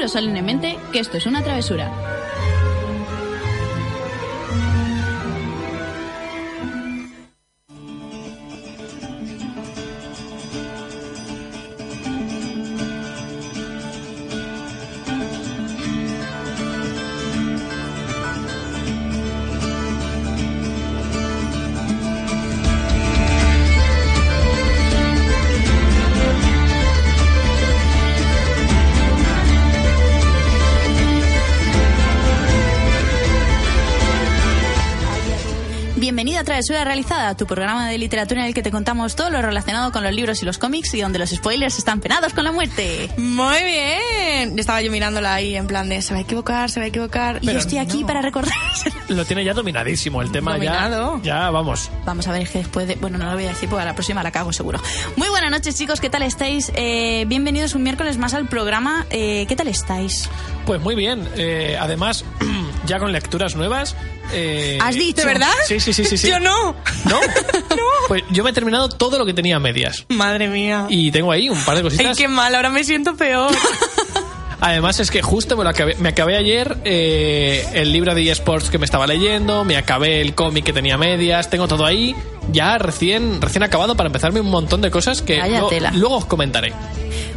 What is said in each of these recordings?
juro solemnemente que esto es una travesura. Travesura Realizada, tu programa de literatura en el que te contamos todo lo relacionado con los libros y los cómics y donde los spoilers están penados con la muerte. Muy bien. Estaba yo mirándola ahí en plan de se va a equivocar, se va a equivocar. Y yo estoy aquí para recordar. Lo tiene ya dominadísimo el tema. Dominado. Ya, ya, vamos. Vamos a ver que después de... Bueno, no lo voy a decir porque a la próxima la cago seguro. Muy buenas noches chicos, ¿qué tal estáis? Eh, bienvenidos un miércoles más al programa. Eh, ¿Qué tal estáis? Pues muy bien. Eh, además, ya con lecturas nuevas. Eh, ¿Has dicho? ¿De verdad? Sí, sí, sí, sí. sí. Yo no. ¿No? Pues yo me he terminado todo lo que tenía a medias. Madre mía. Y tengo ahí un par de Ay, cositas. qué mal, ahora me siento peor. Además es que justo me, lo acabé, me acabé ayer eh, el libro de eSports que me estaba leyendo, me acabé el cómic que tenía medias, tengo todo ahí ya recién, recién acabado para empezarme un montón de cosas que lo- luego os comentaré.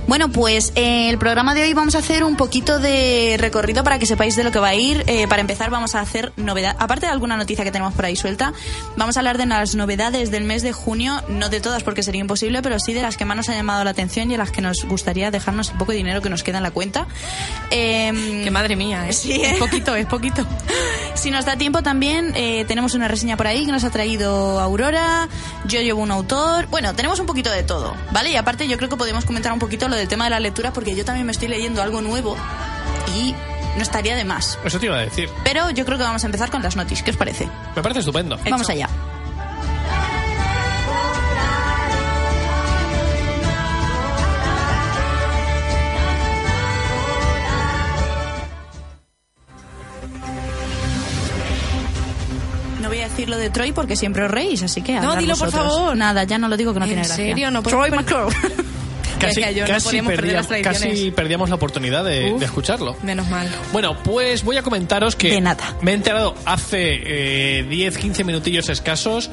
Bueno, pues eh, el programa de hoy vamos a hacer un poquito de recorrido para que sepáis de lo que va a ir. Eh, para empezar vamos a hacer novedad, aparte de alguna noticia que tenemos por ahí suelta, vamos a hablar de las novedades del mes de junio, no de todas porque sería imposible, pero sí de las que más nos han llamado la atención y a las que nos gustaría dejarnos el poco de dinero que nos queda en la cuenta. Em, que madre mía, ¿eh? Sí, ¿eh? Es poquito, es poquito. si nos da tiempo también, eh, tenemos una reseña por ahí que nos ha traído Aurora, yo llevo un autor, bueno, tenemos un poquito de todo, ¿vale? Y aparte yo creo que podemos comentar un poquito lo del tema de la lectura porque yo también me estoy leyendo algo nuevo y no estaría de más. Eso te iba a decir. Pero yo creo que vamos a empezar con las noticias, ¿qué os parece? Me parece estupendo. Vamos allá. No voy a decir lo de Troy porque siempre os reís, así que No, dilo, por favor. Nada, ya no lo digo que no ¿En tiene gracia. serio? No Troy McClure. Casi, yo, no casi podíamos perder las perdíamos, casi perdíamos la oportunidad de, Uf. de escucharlo. Menos mal. Bueno, pues voy a comentaros que De nada. me he enterado hace eh, 10-15 minutillos escasos.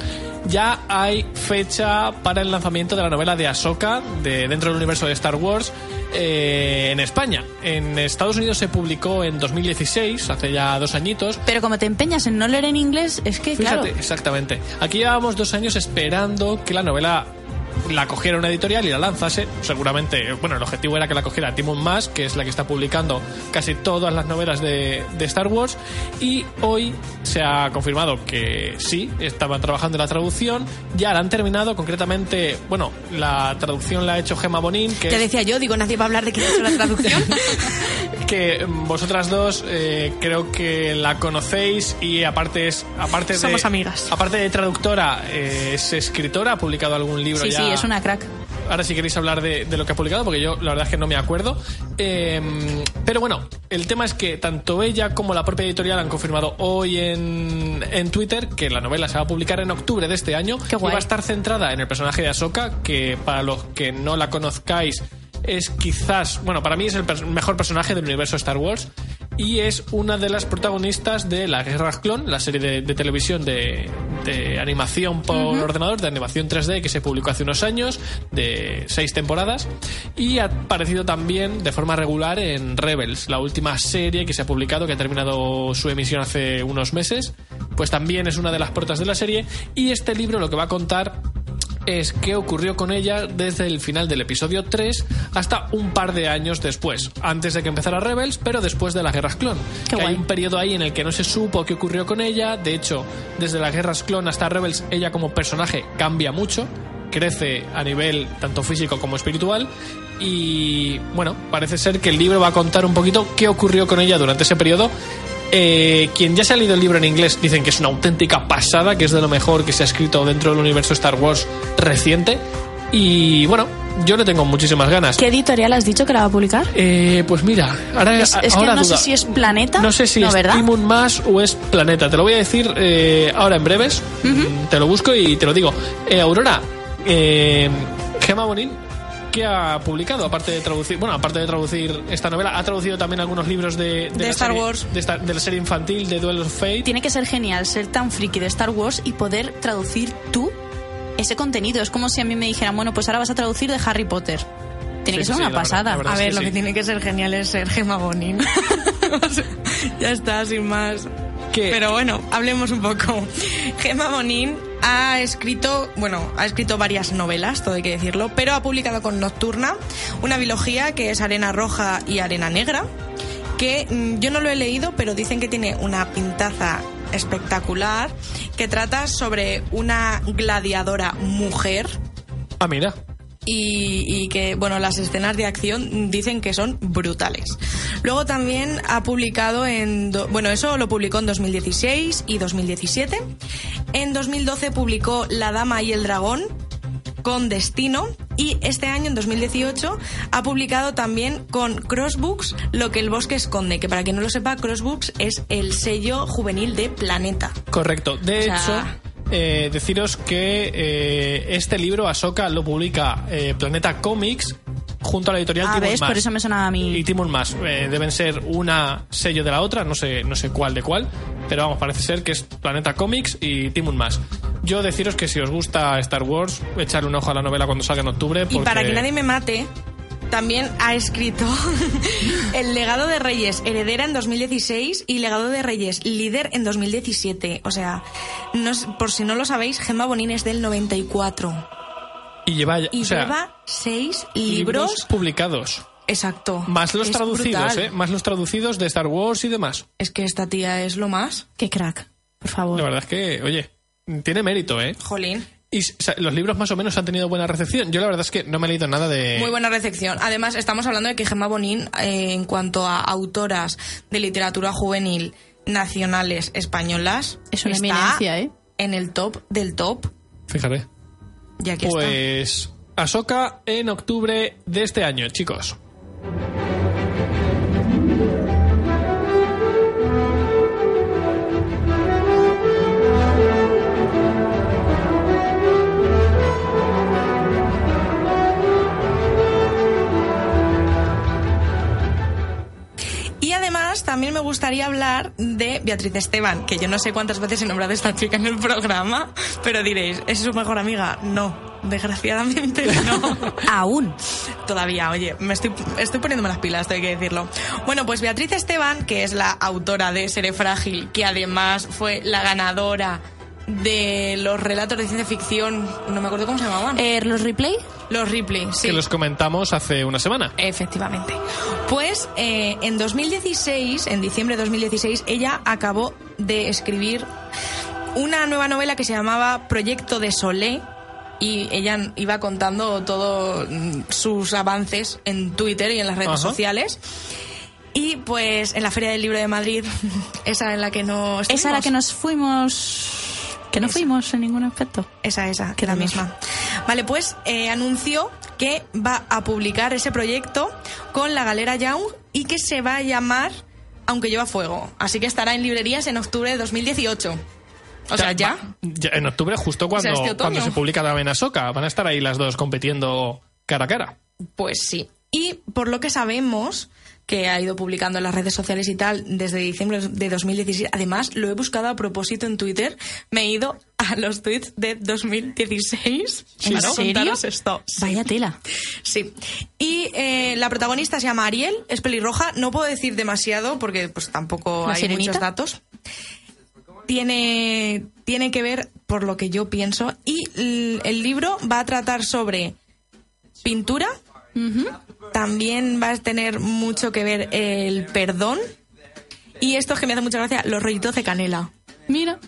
Ya hay fecha para el lanzamiento de la novela de Ahsoka de, dentro del universo de Star Wars eh, en España. En Estados Unidos se publicó en 2016, hace ya dos añitos. Pero como te empeñas en no leer en inglés, es que, Fíjate, claro, exactamente. Aquí llevábamos dos años esperando que la novela la cogiera una editorial y la lanzase. Seguramente, bueno, el objetivo era que la cogiera Timon Mas, que es la que está publicando casi todas las novelas de, de Star Wars. Y hoy se ha confirmado que sí, estaban trabajando en la traducción. Ya la han terminado, concretamente, bueno, la traducción la ha hecho Gemma Bonin, que Ya es- decía yo, digo, nadie va a hablar de quién ha hecho la traducción. que vosotras dos eh, creo que la conocéis y aparte es aparte de Somos amigas. aparte de traductora eh, es escritora ha publicado algún libro sí, ya sí, es una crack. ahora si queréis hablar de, de lo que ha publicado porque yo la verdad es que no me acuerdo. Eh, pero bueno el tema es que tanto ella como la propia editorial han confirmado hoy en, en Twitter que la novela se va a publicar en octubre de este año y va a estar centrada en el personaje de Ahsoka que para los que no la conozcáis es quizás, bueno, para mí es el mejor personaje del universo Star Wars y es una de las protagonistas de La Guerra Clon, la serie de, de televisión de, de animación por ordenador, de animación 3D que se publicó hace unos años, de seis temporadas, y ha aparecido también de forma regular en Rebels, la última serie que se ha publicado, que ha terminado su emisión hace unos meses, pues también es una de las protas de la serie, y este libro lo que va a contar es qué ocurrió con ella desde el final del episodio 3 hasta un par de años después, antes de que empezara Rebels, pero después de las guerras clon. Qué Que hay un periodo ahí en el que no se supo qué ocurrió con ella, de hecho, desde las guerras clon hasta Rebels, ella como personaje cambia mucho, crece a nivel tanto físico como espiritual y bueno, parece ser que el libro va a contar un poquito qué ocurrió con ella durante ese periodo. Eh, quien ya se ha leído el libro en inglés dicen que es una auténtica pasada, que es de lo mejor que se ha escrito dentro del universo Star Wars reciente. Y bueno, yo le tengo muchísimas ganas. ¿Qué editorial has dicho que la va a publicar? Eh, pues mira, ahora, Es, es que no duda. sé si es Planeta. No sé si es ¿verdad? Timun más o es Planeta. Te lo voy a decir eh, ahora en breves. Mm, Te lo busco y te lo digo. Eh, Aurora, eh, Gemma ¿qué ha publicado? Aparte de traducir, bueno, aparte de traducir esta novela, ha traducido también algunos libros de, De la Star serie- Wars. de, esta- de la serie infantil de Duel of Fate. Tiene que ser genial ser tan friki de Star Wars y poder traducir tú ese contenido. Es como si a mí me dijeran, bueno, pues ahora vas a traducir de Harry Potter. Tiene Sí, que ser sí, una pasada. verdad. A es ver, que lo sí. que tiene que ser genial es ser Gemma Bonin. Ya está, sin más. ¿Qué? Pero bueno, hablemos un poco. Gemma Bonin ha escrito, bueno, ha escrito varias novelas, todo hay que decirlo, pero ha publicado con Nocturna una biología que es Arena Roja y Arena Negra, que mm, yo no lo he leído, pero dicen que tiene una pintaza espectacular, que trata sobre una gladiadora mujer Ah, mira. Y, y que, bueno, las escenas de acción dicen que son brutales. Luego también ha publicado en, do- bueno, eso lo publicó en 2016 y 2017. En 2012 publicó La Dama y el Dragón con Destino y este año, en 2018, ha publicado también con Crossbooks Lo que el bosque esconde, que para quien no lo sepa, Crossbooks es el sello juvenil de Planeta. Correcto. De O sea- hecho, eh, deciros que eh, este libro, Ahsoka, lo publica eh, Planeta Comics junto a la editorial Ah, Timon ¿ves? Mas. Por eso me sonaba a mí. Y Timon Más. Eh, deben ser una sello de la otra, no sé, no sé cuál de cuál, pero vamos, parece ser que es Planeta Comics y Timon Más. Yo deciros que si os gusta Star Wars, echarle un ojo a la novela cuando salga en octubre. Y para que nadie me mate, también ha escrito El legado de Reyes, heredera en 2016 y legado de Reyes, líder en 2017. O sea, no es- por si no lo sabéis, Gemma Bonin es del 94. Y lleva, Y o sea, lleva seis libros libros. publicados. Exacto. Más los Es traducidos, brutal. ¿eh? Más los traducidos de Star Wars y demás. Es que esta tía es lo más. Qué crack, por favor. La verdad es que, oye, tiene mérito, ¿eh? Jolín. Y o sea, los libros más o menos han tenido buena recepción. Yo la verdad es que no me he leído nada de... Muy buena recepción. Además, estamos hablando de que Gemma Bonin, eh, en cuanto a autoras de literatura juvenil nacionales españolas, Es una está eminencia, ¿eh? en el top del top. Fíjate. Y aquí está. Pues Ahsoka en octubre de este año, chicos. También me gustaría hablar de Beatriz Esteban, que yo no sé cuántas veces he nombrado a esta chica en el programa, pero diréis, ¿es su mejor amiga? No, desgraciadamente no. Aún. Todavía, oye, me estoy, estoy poniéndome las pilas, tengo que decirlo. Bueno, pues Beatriz Esteban, que es la autora de Seré Frágil, que además fue la ganadora de los relatos de ciencia ficción, no me acuerdo cómo se llamaban. Eh, ¿Los replay? los Ripley, sí. Que los comentamos hace una semana. Efectivamente. Pues eh, en 2016, en diciembre de 2016, ella acabó de escribir una nueva novela que se llamaba Proyecto de Solé y ella iba contando todos sus avances en Twitter y en las redes Ajá. sociales. Y pues en la Feria del Libro de Madrid, esa en la que no Esa era estuvimos. que nos fuimos. Que no Esa. fuimos en ningún aspecto. Esa, esa, que la la misma. Vale, pues eh, anunció que va a publicar ese proyecto con la Galera Young y que se va a llamar Aunque lleva fuego. Así que estará en librerías en octubre de 2018. O sea, ya. en octubre, justo cuando, O sea, este cuando se publica también Ahsoka. Van a estar ahí las dos compitiendo cara a cara. Pues sí. Y por lo que sabemos que ha ido publicando en las redes sociales y tal desde diciembre de 2016. Además, lo he buscado a propósito en Twitter. Me he ido a los tweets de 2016. ¿En para serio? esto. Sí. Vaya tela. Sí. Y eh, la protagonista se llama Ariel, es pelirroja. No puedo decir demasiado porque pues tampoco ¿La hay sirenita? muchos datos. Tiene, tiene que ver por lo que yo pienso. Y el libro va a tratar sobre pintura. También va a tener mucho que ver el perdón. Y esto es que me hace mucha gracia, los rollitos de canela. Mira.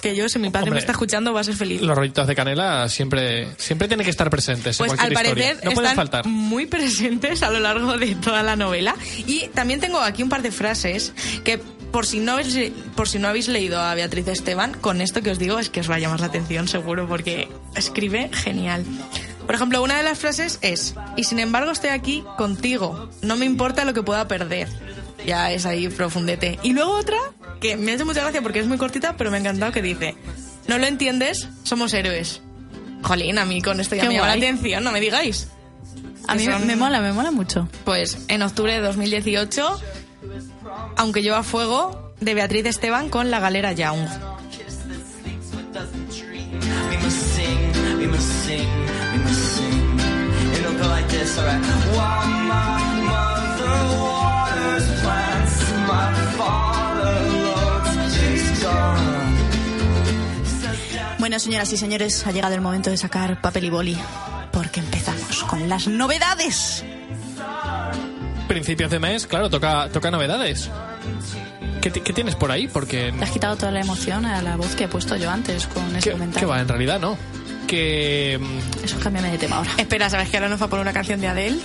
Que yo, si mi padre Hombre, me está escuchando, va a ser feliz. Los rollitos de canela siempre, siempre tienen que estar presentes en Pues al cualquier historia. parecer No pueden están faltar. muy presentes a lo largo de toda la novela. Y también tengo aquí un par de frases que por si no habéis, por si no habéis leído a Beatriz Esteban, con esto que os digo es que os va a llamar la atención seguro porque escribe genial. Por ejemplo, una de las frases es, y sin embargo estoy aquí contigo, no me importa lo que pueda perder. Ya es ahí profundete. Y luego otra, que me ha hecho mucha gracia porque es muy cortita, pero me ha encantado, que dice, no lo entiendes, somos héroes. Jolín, a mí con esto ya Qué me llama la atención, no me digáis. A mí son- me mola, me mola mucho. Pues en octubre de 2018, aunque lleva fuego, de Beatriz Esteban con La Galera Young. While my mother waters plants, my father gun. Bueno, señoras y señores, ha llegado el momento de sacar papel y boli. Porque empezamos con las novedades. Principios de mes, claro, toca, toca novedades. ¿Qué, ti- qué tienes por ahí? Porque... Le has quitado toda la emoción a la voz que he puesto yo antes con ese ¿Qué, comentario. qué va? En realidad no. Que... Eso cámbiame de tema ahora. Espera, ¿sabes que ahora nos va a poner una canción de Adele?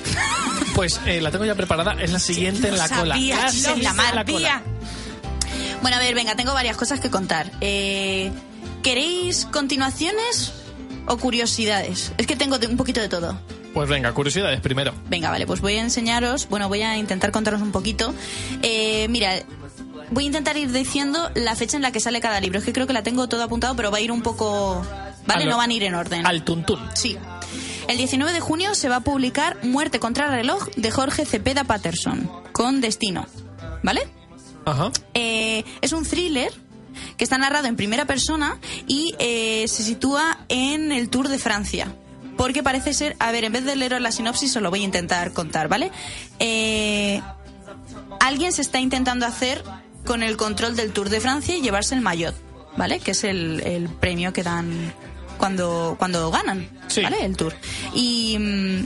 Pues eh, la tengo ya preparada. Es la siguiente en la cola. sabía, La en la cola. Bueno, a ver, venga, tengo varias cosas que contar. Eh, ¿Queréis continuaciones o curiosidades? Es que tengo de- un poquito de todo. Pues venga, curiosidades primero. Venga, vale, pues voy a enseñaros, bueno, voy a intentar contaros un poquito. Eh, mira, voy a intentar ir diciendo la fecha en la que sale cada libro. Es que creo que la tengo todo apuntado, pero va a ir un poco... ¿Vale? Lo- No van a ir en orden. Al tuntún. Sí. El 19 de junio se va a publicar Muerte contra el reloj de Jorge Cepeda Patterson, con Destino. ¿Vale? Ajá. Eh, es un thriller que está narrado en primera persona y eh, se sitúa en el Tour de Francia. Porque parece ser, a ver, en vez de leeros la sinopsis, os lo voy a intentar contar, ¿vale? Eh, alguien se está intentando hacer con el control del Tour de Francia y llevarse el maillot, ¿vale? Que es el, el premio que dan cuando, cuando ganan, Sí. ¿vale? El Tour. Y mm,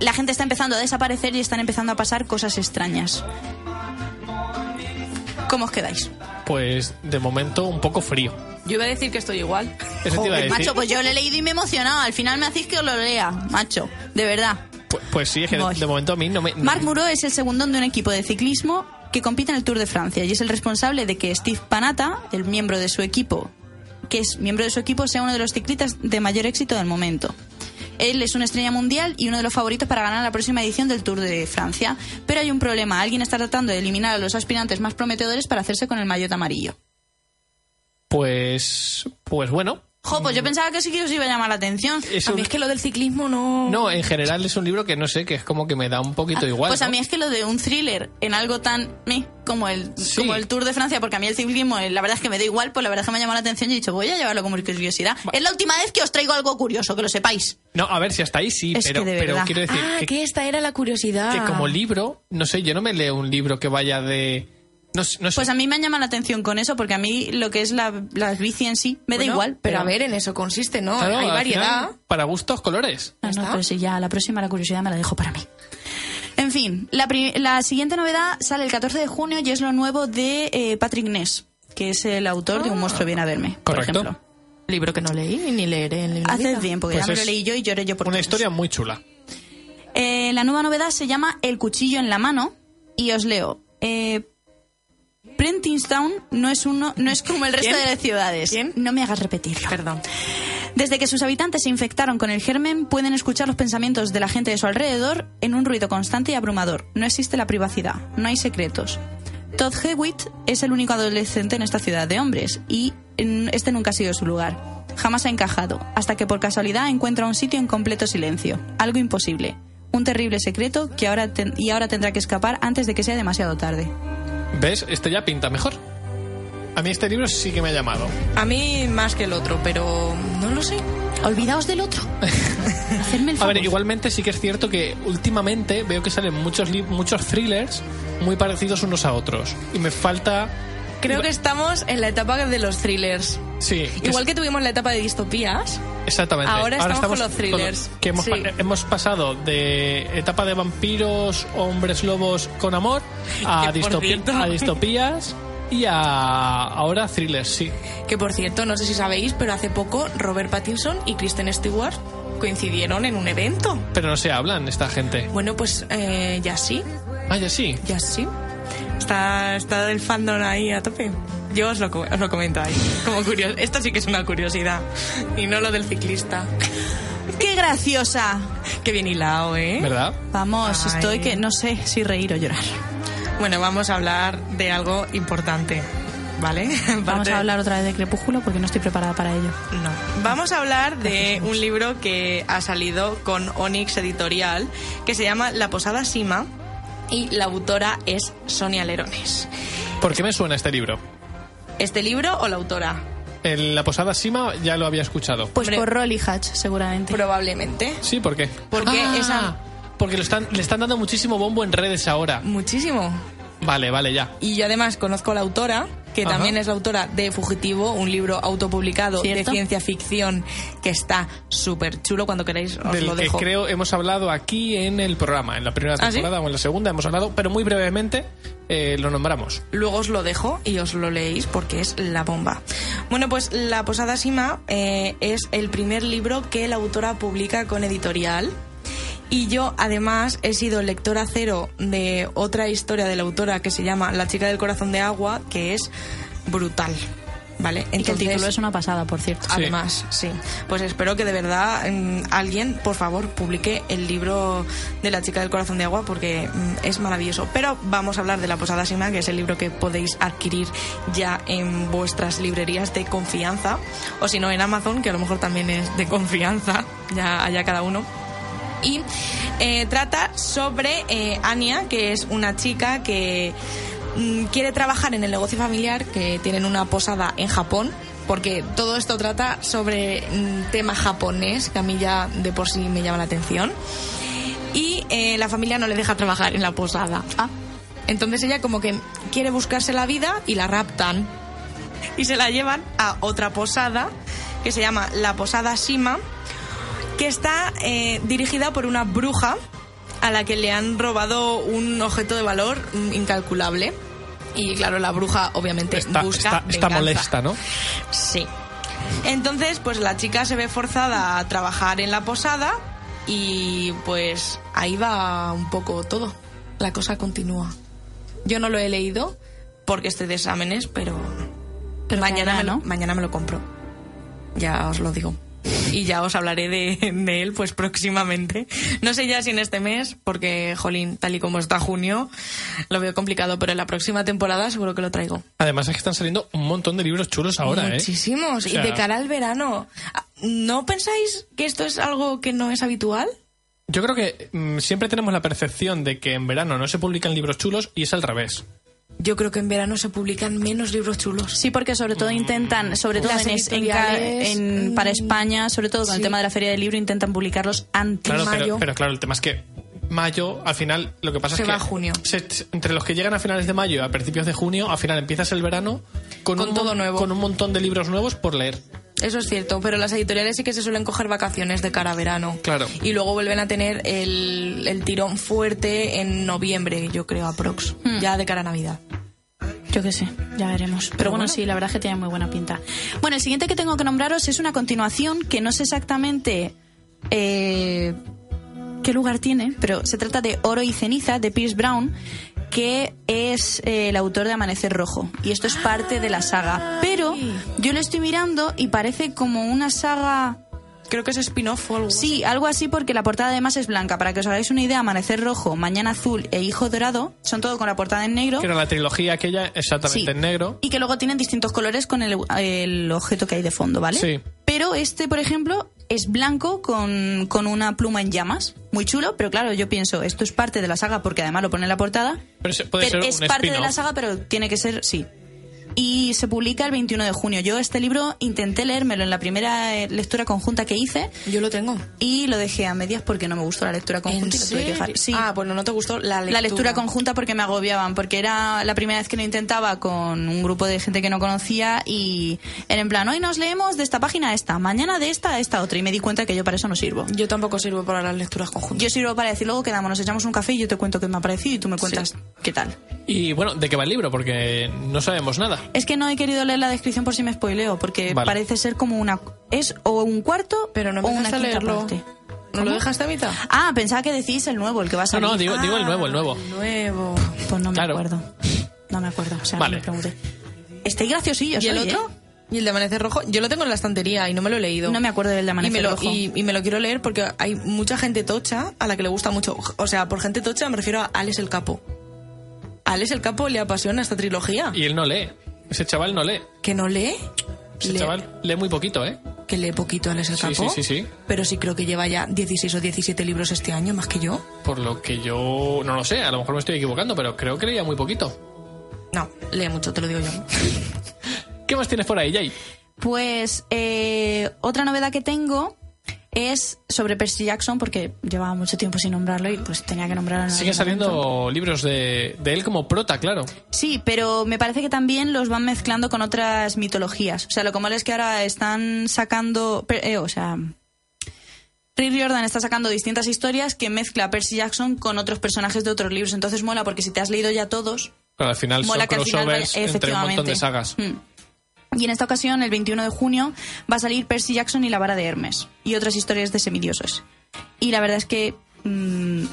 la gente está empezando a desaparecer y están empezando a pasar cosas extrañas. ¿Cómo os quedáis? Pues de momento un poco frío. Yo iba a decir que estoy igual. Eso te iba a decir. macho, pues yo lo he leído y me he emocionado. Al final me hacéis que os lo lea, macho. De verdad. Pu- Pues, sí, es que de, Voy. de momento a mí no me... no- Marc Muro es el segundo de un equipo de ciclismo que compite en el Tour de Francia y es el responsable de que Steve Panata, el miembro de su equipo, que es miembro de su equipo, sea uno de los ciclistas de mayor éxito del momento. Él es una estrella mundial y uno de los favoritos para ganar la próxima edición del Tour de Francia. Pero hay un problema. Alguien está tratando de eliminar a los aspirantes más prometedores para hacerse con el maillot amarillo. Pues... Pues bueno. Jo, pues yo pensaba que sí que os iba a llamar la atención. Es A mí es que lo del ciclismo no... No, en general es un libro que no sé, que es como que me da un poquito igual. Pues a mí es que lo de un thriller en algo tan meh, como el Sí. como el Tour de Francia, porque a mí el ciclismo, eh, la verdad es que me da igual, pues la verdad es que me ha llamado la atención y he dicho, voy a llevarlo como curiosidad. Es la última vez que os traigo algo curioso, que lo sepáis. No, a ver, si hasta ahí sí, Es pero, quiero decir Ah, que, que esta era la curiosidad. que como libro, no sé, yo no me leo un libro que vaya de... No, no sé. Pues a mí me ha llamado la atención con eso, porque a mí lo que es la, la bici en sí me Bueno, da igual. Pero a ver, en eso consiste, ¿no? Claro, Hay variedad. final, para gustos, colores. Ah, ¿Ya no, está? pero sí, ya la próxima la curiosidad me la dejo para mí. En fin, la, siguiente novedad sale el 14 de junio y es lo nuevo de eh, Patrick Ness, que es el autor de Un monstruo viene a verme, por Correcto. ejemplo. Libro que no leí ni leeré en vida. Hace bien, porque Pues ya me lo leí yo y lloré yo por Una todos. historia muy chula. Eh, la nueva novedad se llama El cuchillo en la mano y os leo. Eh, Prentingstown no es uno, no es como el resto ¿Quién? de las ciudades. ¿Quién? No me hagas repetirlo. Perdón. Desde que sus habitantes se infectaron con el germen, pueden escuchar los pensamientos de la gente de su alrededor en un ruido constante y abrumador. No existe la privacidad, no hay secretos. Todd Hewitt es el único adolescente en esta ciudad de hombres y este nunca ha sido su lugar. Jamás ha encajado, hasta que por casualidad encuentra un sitio en completo silencio. Algo imposible. Un terrible secreto que ahora y ahora tendrá que escapar antes de que sea demasiado tarde. ¿Ves? Este ya pinta mejor. A mí este libro sí que me ha llamado. A mí más que el otro, pero no lo sé. Olvidaos del otro. Hacerme el A favor. ver, igualmente sí que es cierto que últimamente veo que salen muchos, muchos thrillers muy parecidos unos a otros. Y me falta... Creo que estamos en la etapa de los thrillers. Sí. Igual es- que tuvimos la etapa de distopías, Exactamente. Ahora estamos con los thrillers. que hemos, Sí. pa- hemos pasado de etapa de vampiros, hombres lobos con amor, a, cierto- a distopías y a ahora thrillers, sí. que por cierto, no sé si sabéis, pero hace poco Robert Pattinson y Kristen Stewart coincidieron en un evento. Pero no se hablan esta gente. Bueno, pues eh, ya sí, Ah, ya sí. ya sí. Está, está el fandom ahí a tope. Yo os lo, os lo comento ahí, como curioso. Esto sí que es una curiosidad, y no lo del ciclista. ¡Qué graciosa! Qué bien hilado, ¿eh? ¿Verdad? Vamos, Ay. estoy que no sé si reír o llorar. Bueno, vamos a hablar de algo importante. ¿vale? Vamos a hablar otra vez de Crepúsculo porque no estoy preparada para ello. No. Vamos a hablar de un libro que ha salido con Onyx Editorial que se llama La Posada Sima y la autora es Sonia Lerones. ¿Por qué me suena este libro? ¿Este libro o la autora? En la posada Sima ya lo había escuchado. Pues por Rolly Hatch, seguramente. Probablemente. Sí, ¿por qué? Porque Ah, esa- Porque lo están, le están dando muchísimo bombo en redes ahora. Muchísimo. Vale, vale, ya. Y yo además conozco a la autora, que Ajá. también es la autora de Fugitivo, un libro autopublicado ¿Cierto? de ciencia ficción que está súper chulo. Cuando queráis os Del lo que dejo. creo hemos hablado aquí en el programa. En la primera ¿Ah, sí? temporada o en la segunda hemos hablado, pero muy brevemente eh, lo nombramos. Luego os lo dejo y os lo leéis porque es la bomba. Bueno, pues La Posada Sima eh, es el primer libro que la autora publica con editorial. Y yo, además, he sido lectora cero de otra historia de la autora que se llama La chica del corazón de agua, que es brutal. ¿Vale? y que el título es una pasada, por cierto. Sí. Además, sí. Pues espero que de verdad mm, alguien, por favor, publique el libro de la chica del corazón de agua porque mm, es maravilloso. Pero vamos a hablar de La Posada Sima, que es el libro que podéis adquirir ya en vuestras librerías de confianza. O si no, en Amazon, que a lo mejor también es de confianza, ya allá cada uno. Y eh, trata sobre eh, Anya, que es una chica que mm, quiere trabajar en el negocio familiar, que tienen una posada en Japón, porque todo esto trata sobre mm, tema japonés, que a mí ya de por sí me llama la atención. Y eh, la familia no le deja trabajar en la posada. Ah, Entonces ella como que quiere buscarse la vida y la raptan. Y se la llevan a otra posada que se llama la Posada Shima, que está eh, dirigida por una bruja a la que le han robado un objeto de valor incalculable. Y claro, la bruja obviamente Está, busca está, molesta, ¿no? Sí. Entonces, pues la chica se ve forzada a trabajar en la posada y pues ahí va un poco todo. La cosa continúa. Yo no lo he leído porque estoy de exámenes, pero, Pero mañana, mañana me lo compro. Ya os lo digo. Y ya os hablaré de, de él pues próximamente. No sé ya si en este mes, porque, jolín, tal y como está junio, lo veo complicado, pero en la próxima temporada seguro que lo traigo. Además es que están saliendo un montón de libros chulos ahora, ¿eh? Muchísimos. O sea- Y de cara al verano. ¿No pensáis que esto es algo que no es habitual? Yo creo que mm, siempre tenemos la percepción de que en verano no se publican libros chulos y es al revés. Yo creo que en verano se publican menos libros chulos. Sí, porque sobre todo intentan, sobre todo Las en, en en- mm, para España, sobre todo con sí. el tema de la feria del libro, intentan publicarlos antes. Claro, mayo. pero, pero claro, el tema es que mayo, al final, lo que pasa Se es que va a junio. se- entre los que llegan a finales de mayo y a principios de junio, al final empiezas el verano con, Con un, todo nuevo. con un montón de libros nuevos por leer. Eso es cierto, pero las editoriales sí que se suelen coger vacaciones de cara a verano. Claro. Y luego vuelven a tener el, el tirón fuerte en noviembre, yo creo, aprox. Hmm. Ya de cara a Navidad. Yo qué sé, ya veremos. Pero, bueno, bueno. sí, la verdad es que tiene muy buena pinta. Bueno, el siguiente que tengo que nombraros es una continuación que no sé exactamente eh, qué lugar tiene, pero se trata de Oro y Ceniza de Pierce Brown, que es eh, el autor de Amanecer Rojo. Y esto es parte de la saga. Pero yo lo estoy mirando y parece como una saga Creo que es spin-off o algo. Sí, algo así porque la portada además es blanca. Para que os hagáis una idea, Amanecer Rojo, Mañana Azul e Hijo Dorado son todo con la portada en negro. Que era la trilogía aquella exactamente Sí. en negro. Y que luego tienen distintos colores con el, el objeto que hay de fondo, ¿vale? Sí. Pero este, por ejemplo, es blanco con, con una pluma en llamas. Muy chulo, pero claro, yo pienso, esto es parte de la saga porque además lo pone en la portada. Pero puede pero ser es un parte de la saga, pero tiene que ser, sí. Y se publica el 21 de junio. Yo este libro intenté leérmelo en la primera eh, lectura conjunta que hice Yo lo tengo. y lo dejé a medias porque no me gustó la lectura conjunta y lo tuve que dejar. serio? Sí. Ah, bueno, no te gustó la lectura. La lectura conjunta porque me agobiaban, porque era la primera vez que lo intentaba con un grupo de gente que no conocía y era en plan, hoy nos leemos de esta página a esta, mañana de esta a esta otra y me di cuenta que yo para eso no sirvo. Yo tampoco sirvo para las lecturas conjuntas. Yo sirvo para decir luego quedamos, nos echamos un café y yo te cuento qué me ha parecido y tú me cuentas qué tal. Y bueno, ¿de qué va el libro? Porque no sabemos nada. Es que no he querido leer la descripción por si me spoileo, porque Vale. parece ser como una... Es o un cuarto Pero no o una quinta leerlo. parte. ¿No lo dejaste a mitad? Ah, pensaba que decís el nuevo, el que va a No, salir. no, digo, digo el nuevo, el nuevo. Nuevo. Pues no me Claro. acuerdo. No me acuerdo, o sea, Vale. no me pregunté. Estoy graciosillo, ¿Y el soy, otro? ¿eh? ¿Y el de Amanecer Rojo? Yo lo tengo en la estantería y no me lo he leído. No me acuerdo del de Amanecer y me lo, Rojo. Y, y me lo quiero leer porque hay mucha gente tocha a la que le gusta mucho. O sea, por gente tocha me refiero a Alex el Capo. A Alex el Capo le apasiona esta trilogía. Y él no lee. Ese chaval no lee. ¿Que no lee? Ese Lee- chaval lee muy poquito, ¿eh? Que lee poquito Alex el Sí, Capo. sí, sí, sí. Pero sí creo que lleva ya 16 o 17 libros este año, más que yo. Por lo que yo no lo sé, a lo mejor me estoy equivocando, pero creo que leía muy poquito. No, lee mucho, te lo digo yo. ¿Qué más tienes por ahí, Jay? Pues eh, otra novedad que tengo es sobre Percy Jackson, porque llevaba mucho tiempo sin nombrarlo y pues tenía que nombrarlo. Siguen momento. saliendo libros de, de él como prota, claro. Sí, pero me parece que también los van mezclando con otras mitologías. O sea, lo mola es que ahora están sacando, eh, o sea, Rick Riordan está sacando distintas historias que mezcla a Percy Jackson con otros personajes de otros libros. Entonces mola porque si te has leído ya todos, Pero al final mola son que al final crossovers entre un montón de sagas. Mm. Y en esta ocasión, el 21 de junio, va a salir Percy Jackson y la vara de Hermes y otras historias de semidioses. Y la verdad es que mm,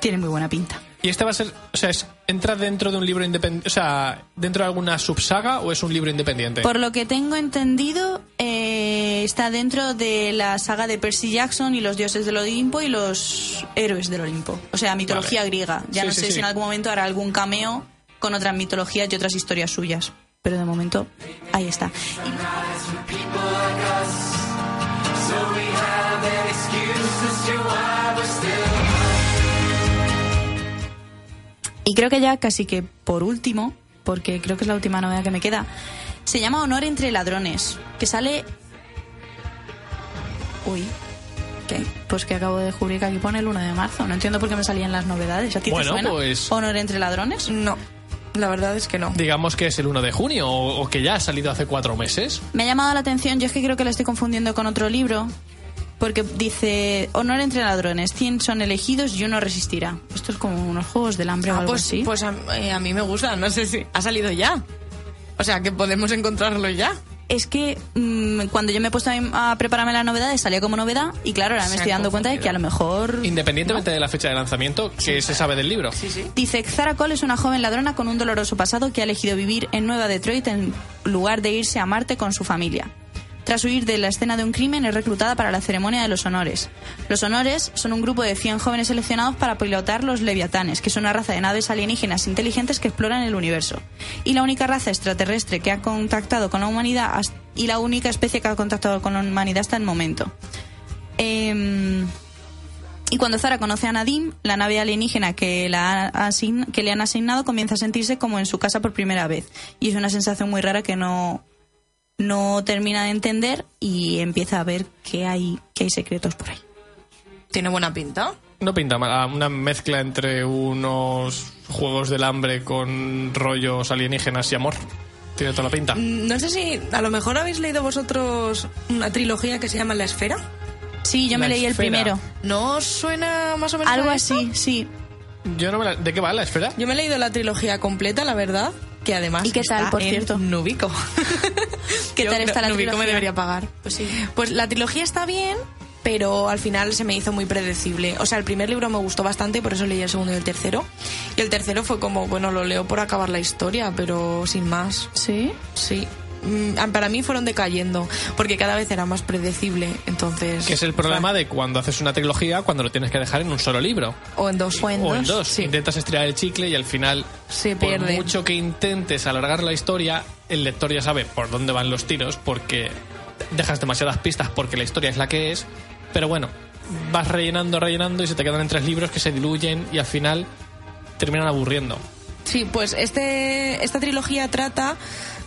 tiene muy buena pinta. ¿Y este va a ser, o sea, es- entra dentro de un libro independiente, o sea, dentro de alguna subsaga o es un libro independiente? Por lo que tengo entendido, eh, está dentro de la saga de Percy Jackson y los dioses del Olimpo y los héroes del Olimpo. O sea, mitología Vale. griega. Ya Sí, no sí, sé sí. si en algún momento hará algún cameo con otras mitologías y otras historias suyas. Pero de momento, ahí está. Y creo que ya casi que por último, porque creo que es la última novedad que me queda, se llama Honor entre ladrones, que sale... Uy, ¿qué? Pues que acabo de descubrir que aquí pone el 1 de marzo. No entiendo por qué me salían las novedades. ¿A ti Bueno, te suena? pues- Honor entre ladrones. No, la verdad es que no. Digamos que es el 1 de junio o, o que ya ha salido hace cuatro meses. Me ha llamado la atención, yo es que creo que lo estoy confundiendo con otro libro, porque dice Honor entre ladrones, 100 son elegidos y uno resistirá. Esto es como unos juegos del hambre o Ah, algo pues, así. pues a, eh, a mí me gusta, no sé si ha salido ya. O sea, que podemos encontrarlo ya. Es que mm, cuando yo me he puesto a, a prepararme la novedad, salía como novedad y claro, ahora me estoy dando cuenta de que a lo mejor... Independientemente de la fecha de lanzamiento, que se sabe del libro. Sí, sí. Dice, Zara Cole es una joven ladrona con un doloroso pasado que ha elegido vivir en Nueva Detroit en lugar de irse a Marte con su familia. Tras huir de la escena de un crimen, es reclutada para la ceremonia de los honores. Los honores son un grupo de 100 jóvenes seleccionados para pilotar los leviatanes, que son una raza de naves alienígenas inteligentes que exploran el universo. Y la única raza extraterrestre que ha contactado con la humanidad y la única especie que ha contactado con la humanidad hasta el momento. Em, y cuando Zara conoce a Nadim, la nave alienígena que le han asignado comienza a sentirse como en su casa por primera vez. Y es una sensación muy rara que no, no termina de entender y empieza a ver que hay, que hay secretos por ahí. Tiene buena pinta. No pinta mal. Ah, Una mezcla entre unos juegos del hambre con rollos alienígenas y amor. Tiene toda la pinta. Mm, No sé si a lo mejor habéis leído vosotros una trilogía que se llama La Esfera. Sí, yo me leí el primero. ¿No os suena más o menos Algo así, sí. Yo no me la- ¿De qué va la esfera? Yo me he leído la trilogía completa, la verdad, que además ¿Y qué tal, está por en cierto? Nubico. ¿Qué Yo tal está la Nubico me trilogía? debería pagar. Pues sí. Pues la trilogía está bien, pero al final se me hizo muy predecible. O sea, el primer libro me gustó bastante, por eso leí el segundo y el tercero. Y el tercero fue como, bueno, lo leo por acabar la historia, pero sin más. ¿Sí? Sí. Mm, Para mí fueron decayendo, porque cada vez era más predecible, entonces... Que es el problema de cuando haces una trilogía, cuando lo tienes que dejar en un solo libro. O en dos. O en o en dos, dos. sí. Intentas estirar el chicle y al final, Se por pierde. mucho que intentes alargar la historia, el lector ya sabe por dónde van los tiros porque dejas demasiadas pistas porque la historia es la que es. Pero bueno, vas rellenando, rellenando y se te quedan en tres libros que se diluyen y al final terminan aburriendo. Sí, pues este, esta trilogía trata...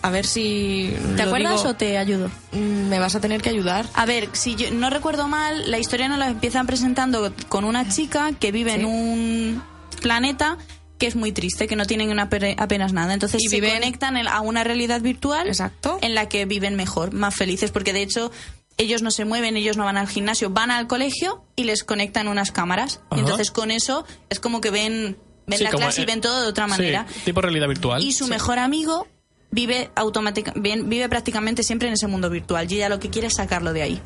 A ver si... ¿Te acuerdas digo- o te ayudo? Mm, Me vas a tener que ayudar. A ver, si yo no recuerdo mal, la historia nos la empiezan presentando con una chica que vive Sí. en un planeta que es muy triste, que no tienen una apenas nada. Entonces Y se viven- conectan a una realidad virtual Exacto. en la que viven mejor, más felices, porque de hecho ellos no se mueven, ellos no van al gimnasio, van al colegio y les conectan unas cámaras. Y entonces con eso es como que ven, ven Sí, la clase y eh, ven todo de otra sí, manera. tipo realidad virtual. Y su Sí. mejor amigo vive automática, bien- vive prácticamente siempre en ese mundo virtual y ella lo que quiere es sacarlo de ahí.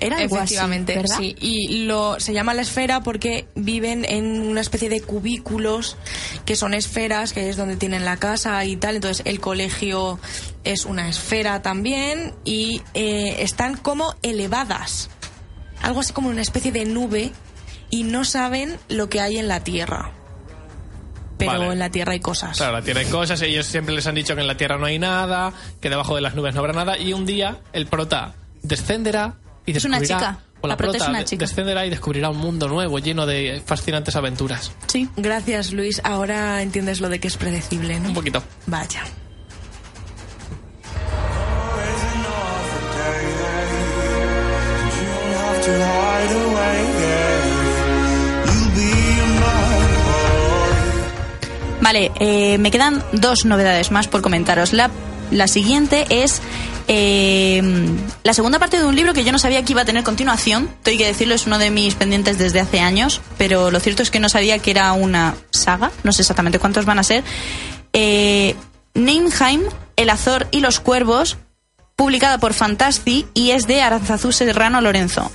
Era algo Efectivamente, sí. Y lo, se llama la esfera porque viven en una especie de cubículos que son esferas, que es donde tienen la casa y tal. Entonces el colegio es una esfera también y eh, están como elevadas. Algo así como una especie de nube y no saben lo que hay en la tierra. Pero Vale. en la Tierra hay cosas. Claro, la Tierra hay cosas, ellos siempre les han dicho que en la Tierra no hay nada, que debajo de las nubes no habrá nada, y un día el prota descenderá y Es una descubrirá... chica. O la, La prota es prota una de- chica. descenderá y descubrirá un mundo nuevo lleno de fascinantes aventuras. Sí. Gracias, Luis. Ahora entiendes lo de que es predecible, ¿no? Un poquito. Vaya. Vale, eh, me quedan dos novedades más por comentaros. La, la siguiente es eh, la segunda parte de un libro que yo no sabía que iba a tener continuación. Tengo que decirlo, es uno de mis pendientes desde hace años, pero lo cierto es que no sabía que era una saga. No sé exactamente cuántos van a ser. Eh, Nameheim, El Azor y los Cuervos, publicada por Fantasci y es de Aranzazú Serrano Lorenzo.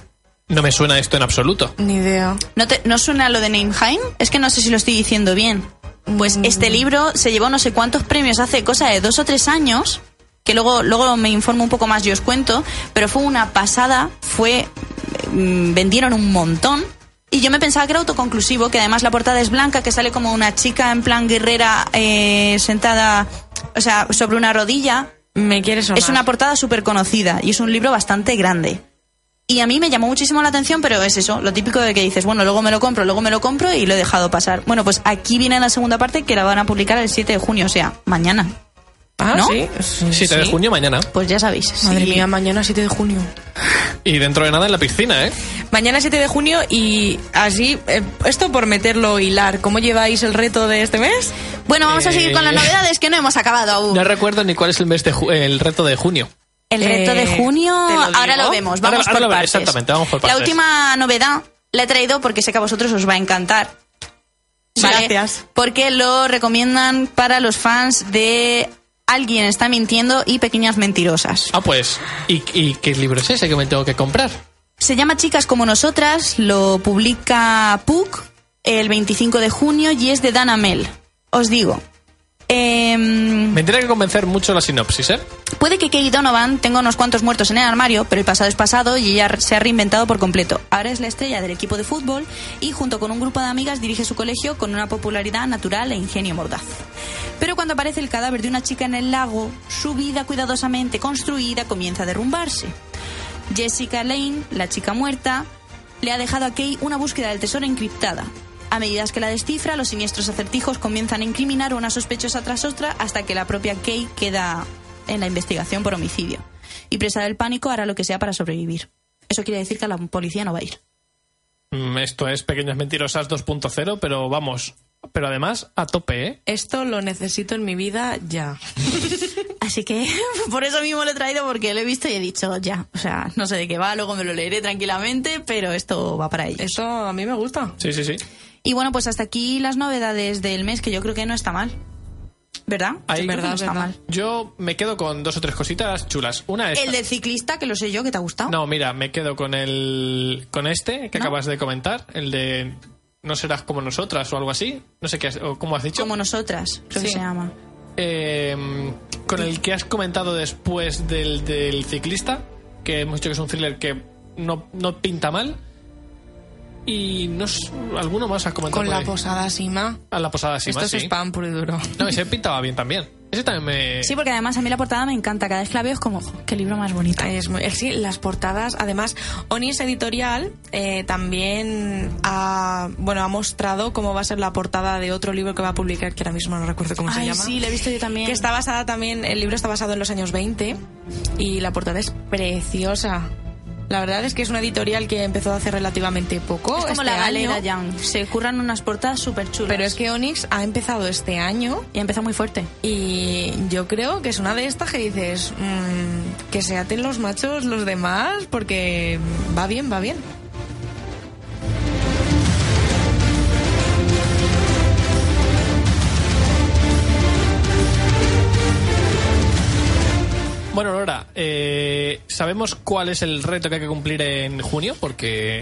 No me suena esto en absoluto. Ni idea. ¿No, te, ¿No suena lo de Nameheim? Es que no sé si lo estoy diciendo bien. Pues este libro se llevó no sé cuántos premios hace cosa de dos o tres años, que luego, luego me informo un poco más y os cuento, pero fue una pasada, fue... mm, vendieron un montón. Y yo me pensaba que era autoconclusivo, que además la portada es blanca, que sale como una chica en plan guerrera eh, sentada, o sea, sobre una rodilla. Me quieres sonar. Es una portada súper conocida y es un libro bastante grande. Y a mí me llamó muchísimo la atención, pero es eso, lo típico de que dices, bueno, luego me lo compro, luego me lo compro y lo he dejado pasar. Bueno, pues aquí viene la segunda parte que la van a publicar el 7 de junio, o sea, mañana. Ah, ¿no? sí. sí, 7 de junio, mañana. Pues ya sabéis. Madre sí. mía, mañana 7 de junio. Y dentro de nada en la piscina, ¿eh? Mañana 7 de junio y así, eh, esto por meterlo a hilar, ¿cómo lleváis el reto de este mes? Bueno, vamos a seguir con las Eh. novedades que no hemos acabado aún. No recuerdo ni cuál es el mes de ju- el reto de junio. El reto de Eh, junio, ¿te lo ahora lo vemos, vamos ahora por partes. exactamente, vamos por La última novedad la he traído porque sé que a vosotros os va a encantar. ¿vale? Gracias. Porque lo recomiendan para los fans de Alguien está mintiendo y Pequeñas Mentirosas. Ah, pues. ¿Y, y qué libro es ese que me tengo que comprar? Se llama Chicas como nosotras, lo publica PUC el 25 de junio y es de Dana Mel. Os digo, em, Me tiene que convencer mucho la sinopsis, ¿eh? Puede que Kate Donovan tenga unos cuantos muertos en el armario, pero el pasado es pasado y ella se ha reinventado por completo. Ahora es la estrella del equipo de fútbol y junto con un grupo de amigas dirige su colegio con una popularidad natural e ingenio mordaz. Pero cuando aparece el cadáver de una chica en el lago, su vida cuidadosamente construida comienza a derrumbarse. Jessica Lane, la chica muerta, le ha dejado a Kay una búsqueda del tesoro encriptada. A medida que la descifra, los siniestros acertijos comienzan a incriminar una sospechosa tras otra hasta que la propia Kay queda en la investigación por homicidio. Y presa del pánico hará lo que sea para sobrevivir. Eso quiere decir que la policía no va a ir. Mm, Esto es Pequeñas Mentirosas 2.0, pero vamos. Pero además, a tope, ¿eh? Esto lo necesito en mi vida ya. Así que por eso mismo lo he traído porque lo he visto y he dicho ya. O sea, no sé de qué va, luego me lo leeré tranquilamente, pero esto va para ellos. Esto a mí me gusta. Sí, sí, sí. Y bueno, pues hasta aquí las novedades del mes, que yo creo que no está mal. ¿Verdad? Ahí- Yo que no Verdad, está verdad. mal. Yo me quedo con dos o tres cositas chulas. Una es. El del ciclista, que lo sé yo, que te ha gustado. No, mira, me quedo con el. con este que ¿No? acabas de comentar, el de. No serás como nosotras o algo así. No sé qué has, o cómo has dicho. Como nosotras, creo que se llama. Eh, con el que has comentado después del, del ciclista, que hemos dicho que es un thriller que no, no pinta mal. Y no s- alguno más has comentado. Con la posada Sima. A la posada sí, Esto es sí. spam puro y duro. No, ese pintaba bien también. Ese también me. Sí, porque además a mí la portada me encanta. Cada vez que la veo es como, "Jo, qué libro más bonito. Es muy- que las portadas, además, Onis Editorial eh, también ha, bueno, ha mostrado cómo va a ser la portada de otro libro que va a publicar, que ahora mismo no recuerdo cómo se llama. sí, la he visto yo también. Que está basada también, el libro está basado en los años 20 y la portada es preciosa. La verdad es que es una editorial que empezó hace relativamente poco. Es como este la galera, año, Young. Se curran unas portadas súper chulas. Pero es que Onyx ha empezado este año Y empieza muy fuerte. y yo creo que es una de estas que dices mm, que se aten los machos los demás porque va bien, va bien. Bueno, Laura, eh, ¿sabemos cuál es el reto que hay que cumplir en junio? Porque.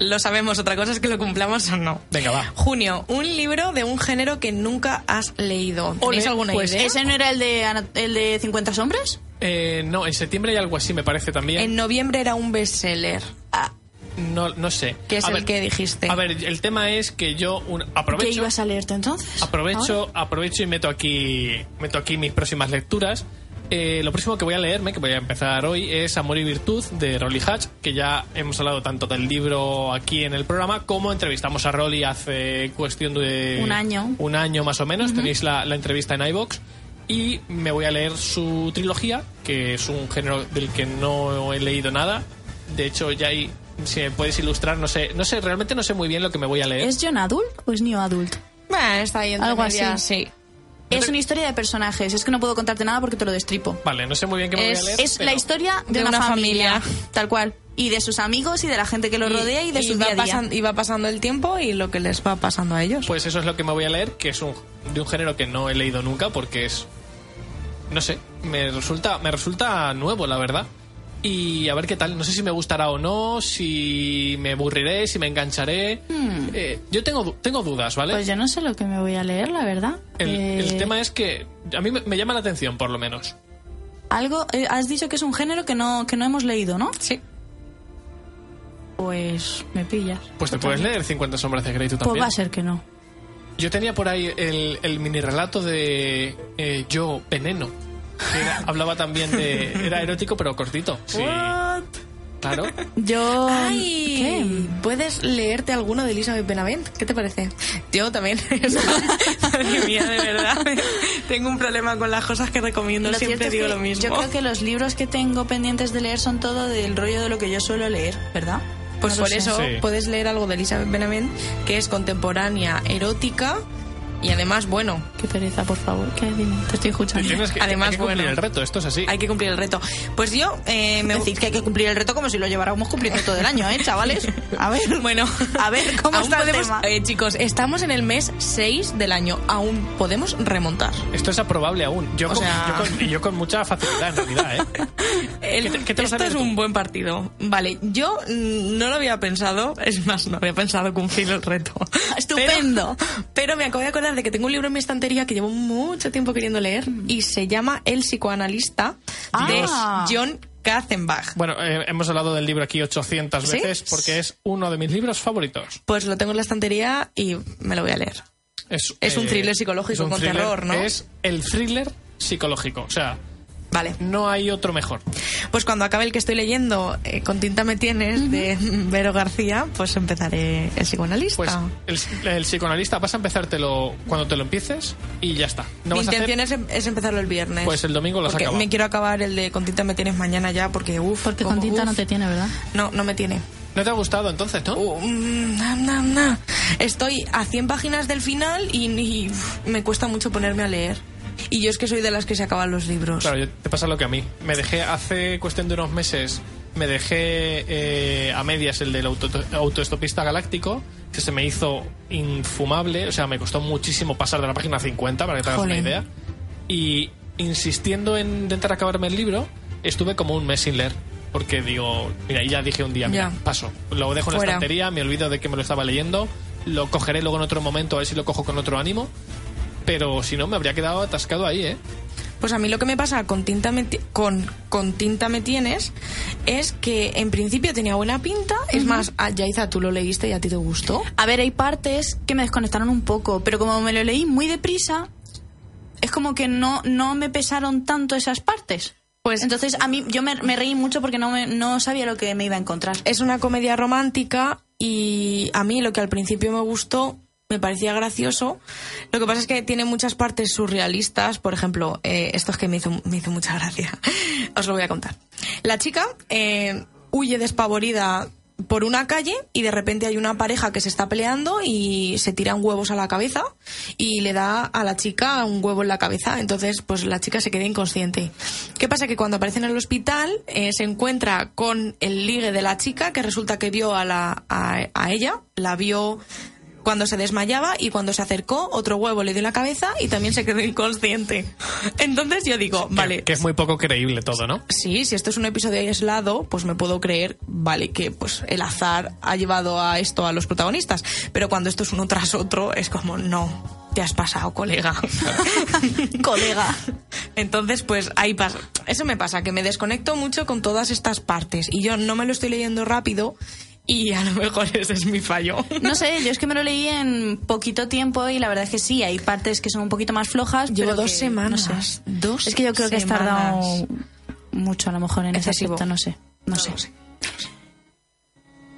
Lo sabemos, otra cosa es que lo cumplamos o no. Venga, va. Junio, un libro de un género que nunca has leído. ¿Tenéis alguna Pues idea? ese no era el de, Ana- el de 50 sombras. Eh, no, en septiembre hay algo así, me parece también. En noviembre era un bestseller. Ah, no, no sé. ¿Qué es A el ver, que dijiste? A ver, el tema es que yo un- ¿Qué aprovecho. ibas a leerte entonces? Aprovecho, aprovecho y meto aquí, meto aquí mis próximas lecturas. Eh, lo próximo que voy a leerme, que voy a empezar hoy, es Amor y Virtud de Rolly Hatch, que ya hemos hablado tanto del libro aquí en el programa como entrevistamos a Rolly hace cuestión de Un año. un año más o menos. Tenéis la, la entrevista en iBox y me voy a leer su trilogía, que es un género del que no he leído nada. De hecho, ya hay, si me puedes ilustrar, no sé, no sé, realmente no sé muy bien lo que me voy a leer. ¿Es John Adult o es New Adult? Bueno, está ahí entre Algo así. sí. Es una historia de personajes. Es que no puedo contarte nada porque te lo destripo. Vale, no sé muy bien qué me Es- voy a leer. Es pero- la historia de, de una, una familia, familia. tal cual. Y de sus amigos y de la gente que lo rodea y de su va día a día. y va pasando el tiempo y lo que les va pasando a ellos. Pues eso es lo que me voy a leer, que es un, de un género que no he leído nunca porque es... No sé, me resulta, me resulta nuevo, la verdad. Y a ver qué tal, no sé si me gustará o no, si me aburriré, si me engancharé. Eh, yo tengo, tengo dudas, ¿vale? Pues yo no sé lo que me voy a leer, la verdad. el, Eh, el tema es que a mí me, me llama la atención, por lo menos. Algo, eh, has dicho que es un género que no, que no hemos leído, ¿no? Sí. Pues me pillas. Pues te puedes leer 50 sombras de Grey tú Pues también. va a ser que no. Yo tenía por ahí el, el mini relato de eh, Yo Veneno. Era- hablaba también de... Era erótico pero cortito. Sí, claro. Yo... Ay, ¿Qué? ¿puedes leerte alguno de Elizabeth Benavent? ¿Qué te parece? Yo también. Madre mía, de verdad. Tengo un problema con las cosas que recomiendo. Lo Siempre digo que lo mismo. Yo creo que los libros que tengo pendientes de leer son todo del rollo de lo que yo suelo leer, ¿verdad? Pues No por sé. eso Sí. puedes leer algo de Elizabeth Benavent que es contemporánea, erótica y además, bueno, Qué pereza, por favor. Te estoy escuchando. Tienes que, Además, hay que cumplir bueno. el reto, esto es así. hay que cumplir el reto. Pues yo eh, me Decir que hay que cumplir el reto como si lo lleváramos cumpliendo todo el año, ¿eh, chavales? A ver, Bueno, a ver, ¿cómo está el podemos- tema? eh, chicos, estamos en el mes 6 del año. Aún podemos remontar. Esto es aprobable aún. Yo, con, sea- yo con- y yo con mucha facilidad, en realidad, ¿eh? El- ¿Qué te- qué te esto es tú? un buen partido. Vale, yo mm, no lo había pensado. Es más, no había pensado cumplir el reto. Estupendo. Pero, pero me acabo de acordar de que tengo un libro en mi estantería que llevo mucho tiempo queriendo leer y se llama El psicoanalista de Ah. John Katzenbach. Bueno, eh, hemos hablado del libro aquí 800 ¿Sí? veces porque es uno de mis libros favoritos. Pues lo tengo en la estantería y me lo voy a leer. Es, Es un thriller psicológico es un con terror, ¿no? Es el thriller psicológico. O sea, Vale. no hay otro mejor. Pues cuando acabe el que estoy leyendo, eh, Con tinta me tienes, de Vero García, pues empezaré el psicoanalista. Pues el, el psicoanalista vas a empezártelo cuando te lo empieces y ya está. No Mi vas a hacer- intención es, em- es empezarlo el viernes. Pues el domingo lo has Porque acabado. me quiero acabar el de Con tinta me tienes mañana ya, porque uff. Porque con tinta no te tiene, ¿verdad? No, no me tiene. ¿No te ha gustado entonces, no? Uh, mm, na, na, na. Estoy a 100 páginas del final y, y, uf, me cuesta mucho ponerme a leer. Y yo es que soy de las que se acaban los libros. Claro, yo- te pasa lo que a mí. Me dejé hace cuestión de unos meses, me dejé eh, a medias el del auto, autoestopista galáctico, que se me hizo infumable, o sea, me costó muchísimo pasar de la página 50, para que te hagas una idea. Y insistiendo en intentar acabarme el libro, estuve como un mes sin leer. Porque digo, mira, ya dije un día, mira, paso. Lo dejo en la Fuera. estantería, me olvido de que me lo estaba leyendo, lo cogeré luego en otro momento, a ver si lo cojo con otro ánimo. Pero si no, me habría quedado atascado ahí, ¿eh? Pues a mí lo que me pasa con tinta me, ti- con, con tinta me tienes es que en principio tenía buena pinta. Es más, a Yaiza, tú lo leíste y a ti te gustó. A ver, hay partes que me desconectaron un poco, pero como me lo leí muy deprisa, es como que no, no me pesaron tanto esas partes. Pues Entonces a mí yo me, me reí mucho porque no, me- no sabía lo que me iba a encontrar. es una comedia romántica y a mí lo que al principio me gustó me parecía gracioso. Lo que pasa es que tiene muchas partes surrealistas. Por ejemplo, eh, esto es que me hizo, me hizo mucha gracia. Os lo voy a contar. La chica eh, huye despavorida por una calle y de repente hay una pareja que se está peleando y se tiran huevos a la cabeza y le da a la chica un huevo en la cabeza. Entonces, pues la chica se queda inconsciente. ¿Qué pasa? Que cuando aparece en el hospital eh, se encuentra con el ligue de la chica que resulta que vio a, la, a, a ella, la vio cuando se desmayaba y cuando se acercó otro huevo le dio en la cabeza y también se quedó inconsciente. Entonces yo digo, Que- vale, Que, es muy poco creíble todo, ¿no? sí, si esto es un episodio aislado, pues me puedo creer, vale, que pues el azar ha llevado a esto a los protagonistas. Pero cuando esto es uno tras otro, es como, no, te has pasado, colega. Colega. Entonces, pues ahí pasa. Eso me pasa, que me desconecto mucho con todas estas partes. Y yo no me lo estoy leyendo rápido Y a lo mejor ese es mi fallo. No sé, yo es que me lo leí en poquito tiempo y la verdad es que sí, hay partes que son un poquito más flojas. Llevo pero dos que, semanas, No sé. dos es que yo creo que has tardado mucho a lo mejor en ese Excesivo. aspecto, no sé. No, sé.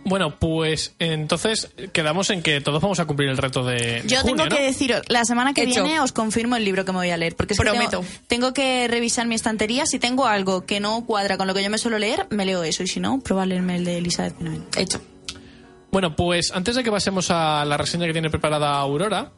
Bueno, pues entonces quedamos en que todos vamos a cumplir el reto de. Yo junio, tengo ¿no? que deciros, la semana que Hecho. viene os confirmo el libro que me voy a leer. Porque es que Prometo. tengo, tengo que revisar mi estantería. Si tengo algo que no cuadra con lo que yo me suelo leer, me leo eso. Y si no, prueba a leerme el de Elizabeth Benavent. Hecho. Bueno, pues antes de que pasemos a la reseña que tiene preparada Aurora.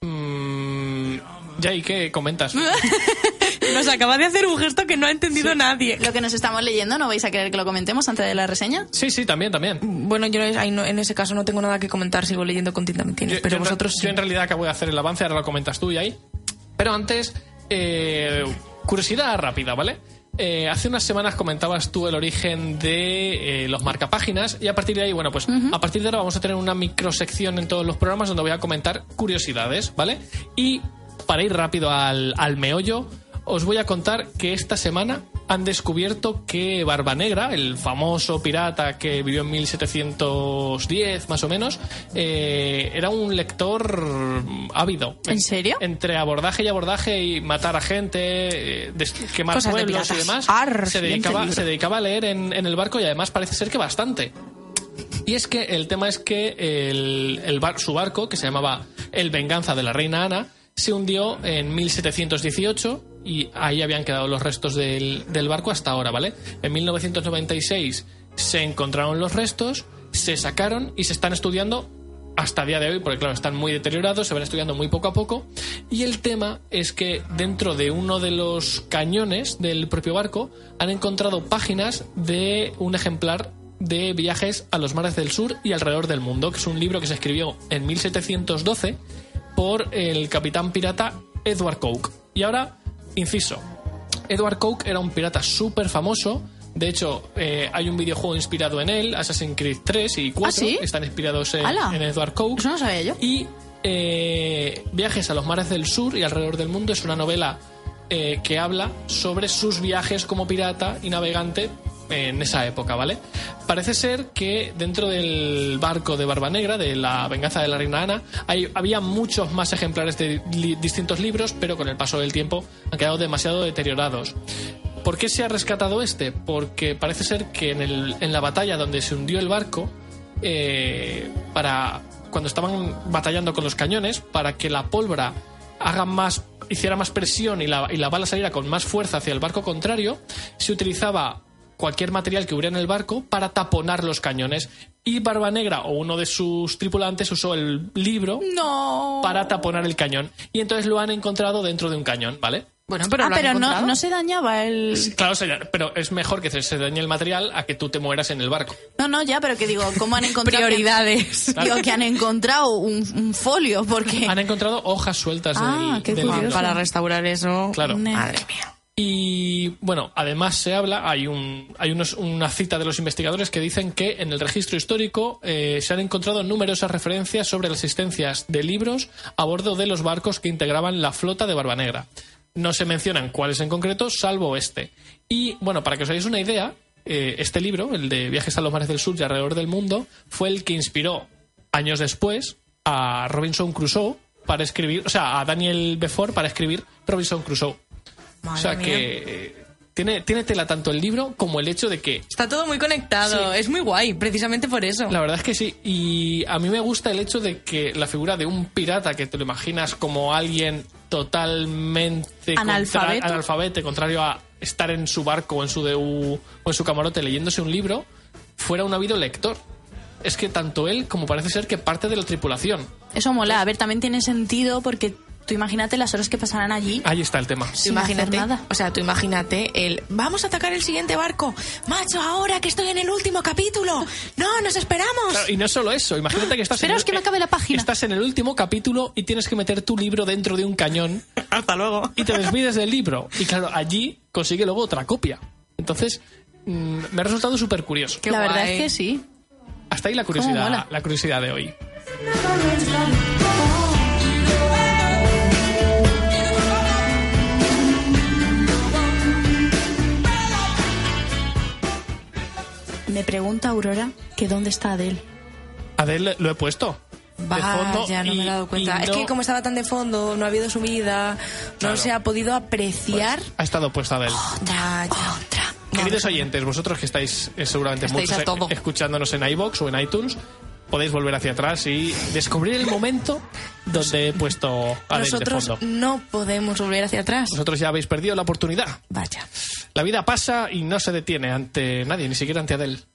Mmm, Jay, ¿qué comentas? Nos acaba de hacer un gesto que no ha entendido nadie. Lo que nos estamos leyendo, ¿no vais a querer que lo comentemos antes de la reseña? Sí, sí, también, también. Bueno, yo ahí no- en ese caso no tengo nada que comentar, sigo leyendo con tinta Yo- pero yo vosotros yo en realidad acabo de hacer el avance, ahora lo comentas tú y ahí. Pero antes, eh, curiosidad rápida, ¿vale? Eh, hace unas semanas comentabas tú el origen de eh, los marcapáginas y a partir de ahí, bueno, pues a partir de ahora vamos a tener una microsección en todos los programas donde voy a comentar curiosidades, ¿vale? Y para ir rápido al, al meollo, os voy a contar que esta semana han descubierto que Barba Negra, el famoso pirata que vivió en 1710 más o menos, eh, era un lector ávido. ¿En serio? Entre abordaje y abordaje y matar a gente, eh, quemar Cosas de pueblos y demás, Arr, se, dedicaba, libro. se dedicaba a leer en, en el barco y además parece ser que bastante. Y es que el tema es que el, el bar- su barco, que se llamaba El Venganza de la Reina Ana, se hundió en 1718 y ahí habían quedado los restos del, del barco hasta ahora, ¿vale? En 1996 se encontraron los restos, se sacaron y se están estudiando hasta día de hoy, porque claro, están muy deteriorados, se van estudiando muy poco a poco. Y el tema es que dentro de uno de los cañones del propio barco han encontrado páginas de un ejemplar de viajes a los mares del sur y alrededor del mundo, que es un libro que se escribió en 1712 por el capitán pirata Edward Coke. Y ahora, inciso, Edward Coke era un pirata súper famoso. De hecho, eh, hay un videojuego inspirado en él, Assassin's Creed 3 y 4. ¿Ah, sí? Están inspirados en Edward Coke. Eso no sabía yo. Y eh, Viajes a los mares del sur y alrededor del mundo es una novela eh, que habla sobre sus viajes como pirata y navegante en esa época, ¿vale? Parece ser que dentro del barco de Barba Negra, de la venganza de la reina Ana, hay, había muchos más ejemplares de distintos libros, pero con el paso del tiempo han quedado demasiado deteriorados. ¿Por qué se ha rescatado este? Porque parece ser que en, el- en la batalla donde se hundió el barco, eh, para cuando estaban batallando con los cañones, para que la pólvora haga más, hiciera más presión y la, y la bala saliera con más fuerza hacia el barco contrario, se utilizaba cualquier material que hubiera en el barco para taponar los cañones. Y Barba Negra o uno de sus tripulantes usó el libro No. para taponar el cañón. Y entonces lo han encontrado dentro de un cañón, ¿vale? Bueno, pero ah, pero no, no se dañaba el... Claro, se- pero es mejor que se- se dañe el material a que tú te mueras en el barco. No, no, ya, pero que digo, ¿cómo han encontrado... Prioridades. Que, digo, que han encontrado un, un folio, porque... Han encontrado hojas sueltas Ah, del, qué del. Para restaurar eso. Claro. Madre mía. Y bueno, además se habla, hay, un, hay unos- una cita de los investigadores que dicen que en el registro histórico eh, se han encontrado numerosas referencias sobre las existencias de libros a bordo de los barcos que integraban la flota de Barba Negra. No se mencionan cuáles en concreto, salvo este. Y bueno, para que os hagáis una idea, eh, este libro, el de Viajes a los mares del sur y alrededor del mundo, fue el que inspiró años después a Robinson Crusoe para escribir, o sea, a Daniel Befort para escribir Robinson Crusoe. Madre O sea mía. que eh, tiene, tiene tela tanto el libro como el hecho de que. Está todo muy conectado. Sí. Es muy guay, precisamente por eso. La verdad es que sí. Y a mí me gusta el hecho de que la figura de un pirata que te lo imaginas como alguien totalmente Analfabeto. contra- analfabeto, contrario a estar en su barco o en su DU o en su camarote leyéndose un libro, fuera un ávido lector. Es que tanto él como parece ser que parte de la tripulación. Eso mola. A ver, también tiene sentido porque tú imagínate las horas que pasarán allí. Ahí está el tema. Sin imagínate, hacer nada. o sea, tú imagínate el vamos a atacar el siguiente barco. Macho, ahora que estoy en el último capítulo. No, nos esperamos. Claro, y no solo eso, imagínate que estás en el, que me acabe la página. Estás en el último capítulo y tienes que meter tu libro dentro de un cañón Hasta luego. y te despides del libro. Y claro, allí consigue luego otra copia. Entonces, mm, me ha resultado súper curioso. La verdad es que sí. Hasta ahí la curiosidad, la curiosidad de hoy. Me pregunta Aurora que dónde está Adele. Adele lo he puesto. Vaya, no me he dado cuenta. Es que como estaba tan de fondo, no ha habido subida, no se ha podido apreciar. Ha estado puesta Adele. Vaya. Queridos oyentes, vosotros que estáis eh, seguramente Estáis muchos eh, escuchándonos en iBox o en iTunes, podéis volver hacia atrás y descubrir el momento donde he puesto de Nosotros fondo. no podemos volver hacia atrás. Vosotros ya habéis perdido la oportunidad. Vaya. La vida pasa y no se detiene ante nadie, ni siquiera ante Adele.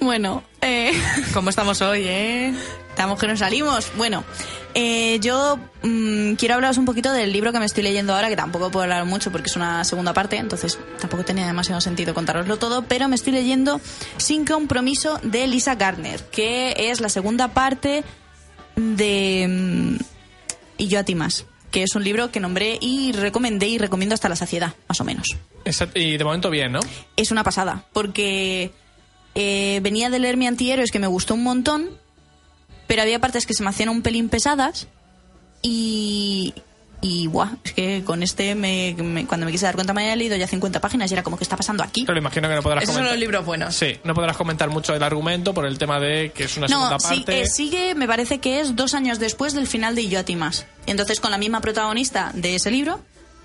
Bueno, eh, ¿Cómo estamos hoy, eh? Estamos que nos salimos. Bueno, eh, yo mm, quiero hablaros un poquito del libro que me estoy leyendo ahora, que tampoco puedo hablar mucho porque es una segunda parte, entonces tampoco tenía demasiado sentido contaroslo todo, pero me estoy leyendo Sin Compromiso de Lisa Gardner, que es la segunda parte de mm, Y yo a ti más, que es un libro que nombré y recomendé y recomiendo hasta la saciedad, más o menos. Exacto, Y de momento bien, ¿no? es una pasada, porque eh, venía de leer mi antihéroes que me gustó un montón, pero había partes que se me hacían un pelín pesadas y... Y buah, es que con este, me, me- cuando me quise dar cuenta, me había leído ya 50 páginas y era como, ¿qué está pasando aquí? Pero imagino que no podrás Esos son comentar. los libros buenos. Sí, no podrás comentar mucho del argumento por el tema de que es una segunda No, sí, parte. eh, sigue, me parece que es dos años después del final de Y yo a ti más. Entonces, con la misma protagonista de ese libro,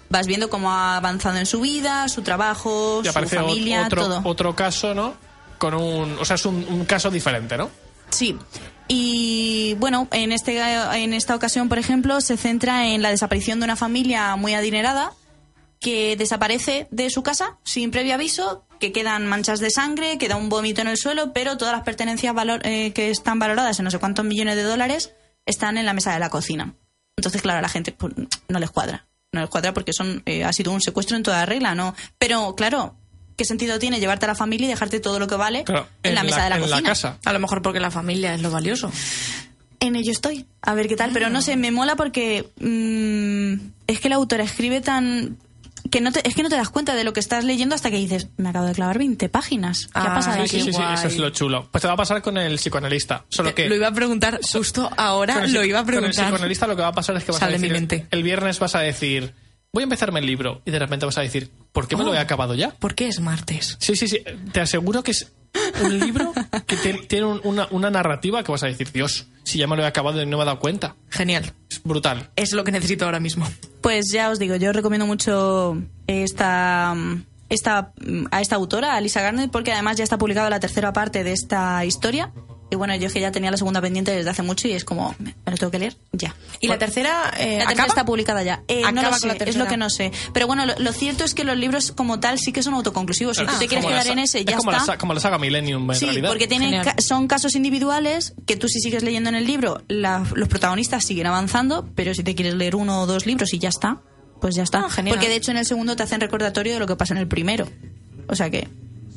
vas viendo cómo ha avanzado en su vida, su trabajo, y su familia, otro, todo. otro caso, ¿no? Con un, o sea, es un, un caso diferente, ¿no? Sí. Y bueno, en, este, en esta ocasión, por ejemplo, se centra en la desaparición de una familia muy adinerada que desaparece de su casa sin previo aviso, que quedan manchas de sangre, queda un vómito en el suelo, pero todas las pertenencias valor- eh, que están valoradas en no sé cuántos millones de dólares están en la mesa de la cocina. Entonces, claro, a la gente pues, no les cuadra. No les cuadra porque son eh, ha sido un secuestro en toda regla, ¿no? Pero, claro, ¿qué sentido tiene llevarte a la familia y dejarte todo lo que vale Claro, en, la mesa de la en cocina? casa. A lo mejor porque la familia es lo valioso. En ello estoy. A ver qué tal. Pero no sé, me mola porque mm, es que la autora escribe tan... que no te, Es que no te das cuenta de lo que estás leyendo hasta que dices, me acabo de clavar 20 páginas. ¿Qué ha Ah, pasado Sí, aquí? sí, sí, eso es lo chulo. Pues te va a pasar con el psicoanalista. Solo que Lo iba a preguntar justo ahora, con el, lo iba a Con el preguntar. psicoanalista lo que va a pasar es que vas Sale a de mi decir... mente. El viernes vas a decir, voy a empezarme el libro. Y de repente vas a decir, ¿por qué me lo Oh. he acabado ya? ¿Por qué es martes? Sí, sí, sí. Te aseguro que es un libro que te- tiene un- una, una narrativa que vas a decir, Dios, si ya me lo he acabado y no me he dado cuenta. Genial. Es brutal. Es lo que necesito ahora mismo. Pues ya os digo, yo recomiendo mucho esta, esta, a esta autora, a Lisa Garner, porque además ya está publicada la tercera parte de esta historia. Y bueno, yo es que ya tenía la segunda pendiente desde hace mucho y es como, me lo tengo que leer ya. ¿Y la tercera, eh, La tercera acaba? está publicada ya. Eh, no Acaba lo con sé, es lo que no sé. Pero bueno, lo, lo cierto es que los libros como tal sí que son autoconclusivos. Si tú te quieres la quedar en ese, es ya como está. La, como la saga Millennium, en Sí, realidad. porque tienen ca- son casos individuales que tú si sigues leyendo en el libro, la- los protagonistas siguen avanzando, pero si te quieres leer uno o dos libros y ya está, pues ya está. Ah, genial. Porque de hecho en el segundo te hacen recordatorio de lo que pasa en el primero. O sea que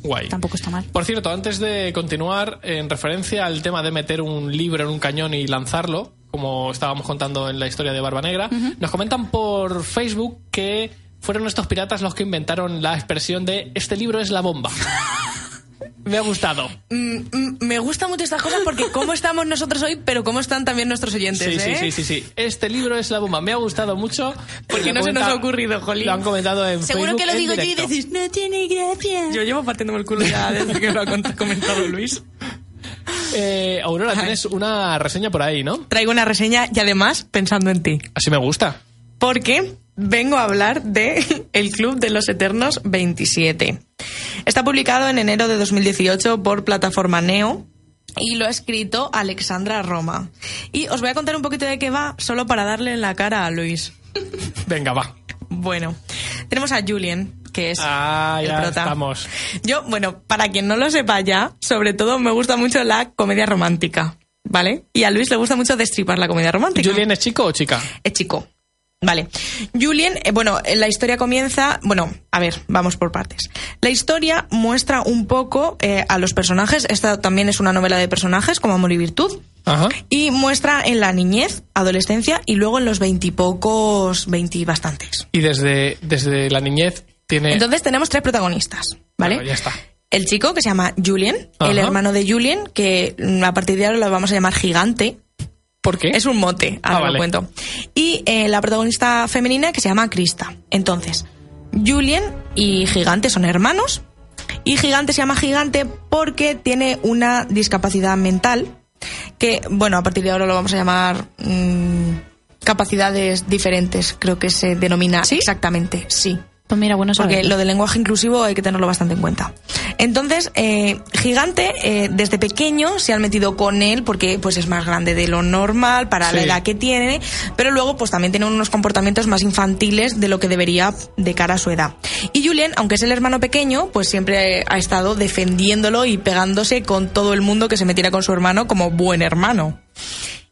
Guay. tampoco está mal. Por cierto, antes de continuar, en referencia al tema de meter un libro en un cañón y lanzarlo, como estábamos contando en la historia de Barba Negra, nos comentan por Facebook que fueron estos piratas los que inventaron la expresión de este libro es la bomba. Me ha gustado. Mm, mm, me gustan mucho estas cosas porque cómo estamos nosotros hoy, pero cómo están también nuestros oyentes, Sí, sí, ¿eh? sí, sí, sí. Este libro es la bomba. Me ha gustado mucho. Porque no se nos ha ocurrido, jolín. Lo han comentado en Seguro Facebook que lo digo yo y dices, no tiene gracia. Yo llevo partiéndome el culo ya desde que lo ha comentado Luis. Eh, Aurora, tienes una reseña por ahí, ¿no? Traigo una reseña y además pensando en ti. Así me gusta. porque vengo a hablar de El Club de los Eternos 27. Está publicado en enero de 2018 por plataforma Neo y lo ha escrito Alexandra Roma. Y os voy a contar un poquito de qué va, solo para darle en la cara a Luis. Venga, va. Bueno, tenemos a Julien, que es Ah, el ya prota. estamos. Yo, bueno, para quien no lo sepa ya, sobre todo me gusta mucho la comedia romántica, ¿vale? Y a Luis le gusta mucho destripar la comedia romántica. ¿Julien es chico o chica? Es chico. Vale. Julien, eh, bueno, eh, la historia comienza. Bueno, a ver, vamos por partes. La historia muestra un poco eh, a los personajes. Esta también es una novela de personajes, como Amor y Virtud. Ajá. Y muestra en la niñez, adolescencia y luego en los veintipocos, veinti bastantes. Y desde, desde la niñez tiene... Entonces tenemos tres protagonistas, ¿vale? Bueno, ya está. El chico que se llama Julien, el hermano de Julien, que mm, a partir de ahora lo vamos a llamar Gigante. ¿Por qué? Es un mote, ahora Ah, vale. lo cuento. Y eh, la protagonista femenina que se llama Krista. Entonces, Julien y Gigante son hermanos. Y Gigante se llama Gigante porque tiene una discapacidad mental que, bueno, a partir de ahora lo vamos a llamar mm, capacidades diferentes, creo que se denomina ¿Sí? exactamente, sí. Pues mira, bueno, Porque saberlo. lo del lenguaje inclusivo hay que tenerlo bastante en cuenta. Entonces, eh, Gigante, eh, desde pequeño se han metido con él porque pues es más grande de lo normal para la edad que tiene, pero luego pues también tiene unos comportamientos más infantiles de lo que debería de cara a su edad. Y Julien, aunque es el hermano pequeño, pues siempre ha estado defendiéndolo y pegándose con todo el mundo que se metiera con su hermano como buen hermano.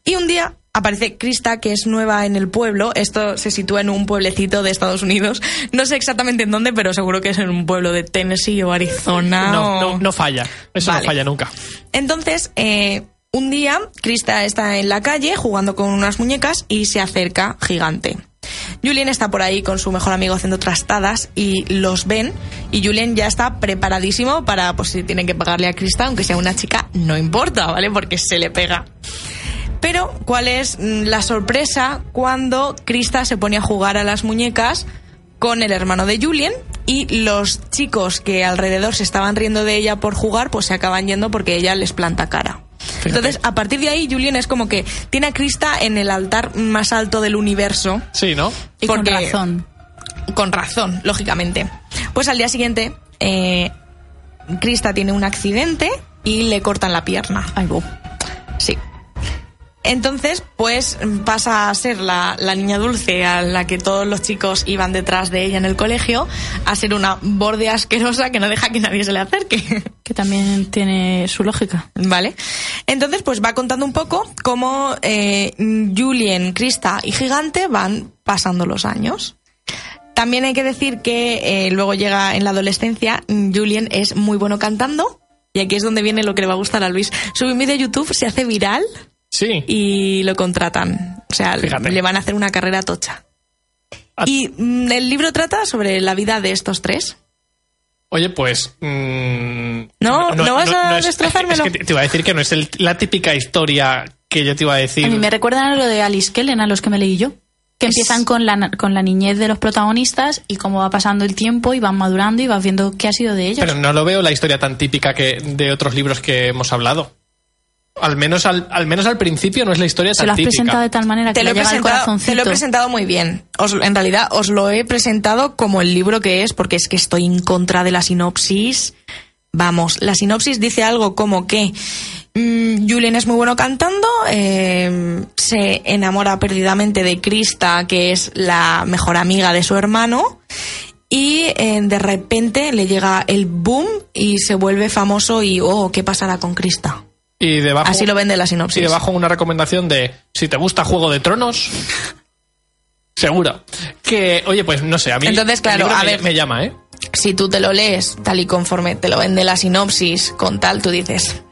Y un día aparece Krista, que es nueva en el pueblo. Esto se sitúa en un pueblecito de Estados Unidos. No sé exactamente en dónde, pero seguro que es en un pueblo de Tennessee o Arizona. No, o- no, no falla. Eso Vale. no falla nunca. Entonces, eh, un día, Krista está en la calle jugando con unas muñecas y se acerca Gigante. Julien está por ahí con su mejor amigo haciendo trastadas y los ven y Julien ya está preparadísimo para, pues si tienen que pagarle a Krista, aunque sea una chica, no importa, ¿vale? Porque se le pega. Pero, ¿cuál es mm, la sorpresa cuando Krista se pone a jugar a las muñecas con el hermano de Julien y los chicos que alrededor se estaban riendo de ella por jugar, pues se acaban yendo porque ella les planta cara. Entonces, a partir de ahí, Julien es como que tiene a Krista en el altar más alto del universo. Sí, ¿no? Y con razón. Con razón, lógicamente. Pues al día siguiente, eh, Krista tiene un accidente y le cortan la pierna. Ay, bo. Sí. Entonces, pues pasa a ser la, la niña dulce a la que todos los chicos iban detrás de ella en el colegio, a ser una borde asquerosa que no deja que nadie se le acerque. Que también tiene su lógica. ¿Vale? Entonces, pues va contando un poco cómo eh, Julien, Krista y Gigante van pasando los años. También hay que decir que eh, luego llega en la adolescencia, Julien es muy bueno cantando. Y aquí es donde viene lo que le va a gustar a Luis. Un vídeo a YouTube, se hace viral Sí. y lo contratan. O sea, Fíjate. le van a hacer una carrera tocha. Ah. Y mm, el libro trata sobre la vida de estos tres. Oye, pues. mm, No, ¿no vas a es- destrozármelo? Es que te te iba a decir que no es el- la típica historia que yo te iba a decir. A mí me recuerdan a lo de Alice Kellen, a los que me leí yo. Que Es- empiezan con la, con la niñez de los protagonistas y cómo va pasando el tiempo y van madurando y vas viendo qué ha sido de ellos. Pero no lo veo la historia tan típica que de otros libros que hemos hablado. Al menos al, al menos al principio no es la historia Se tan lo has típica. presentado de tal manera que Te lo, he llega al te lo he presentado muy bien. Os- en realidad os lo he presentado como el libro que es, porque es que estoy en contra de la sinopsis. Vamos, la sinopsis dice algo como que mm, Julien es muy bueno cantando, eh, se enamora perdidamente de Krista, que es la mejor amiga de su hermano, y eh, de repente le llega el boom y se vuelve famoso y, oh, ¿qué pasará con Krista? Y debajo, Así lo vende la y sinopsis. debajo una recomendación de si te gusta Juego de Tronos. Seguro. Que, oye, pues no sé, a mí Entonces, claro, a me, ver. me llama, ¿eh? si tú te lo lees tal y conforme te lo vende la sinopsis con tal, tú dices,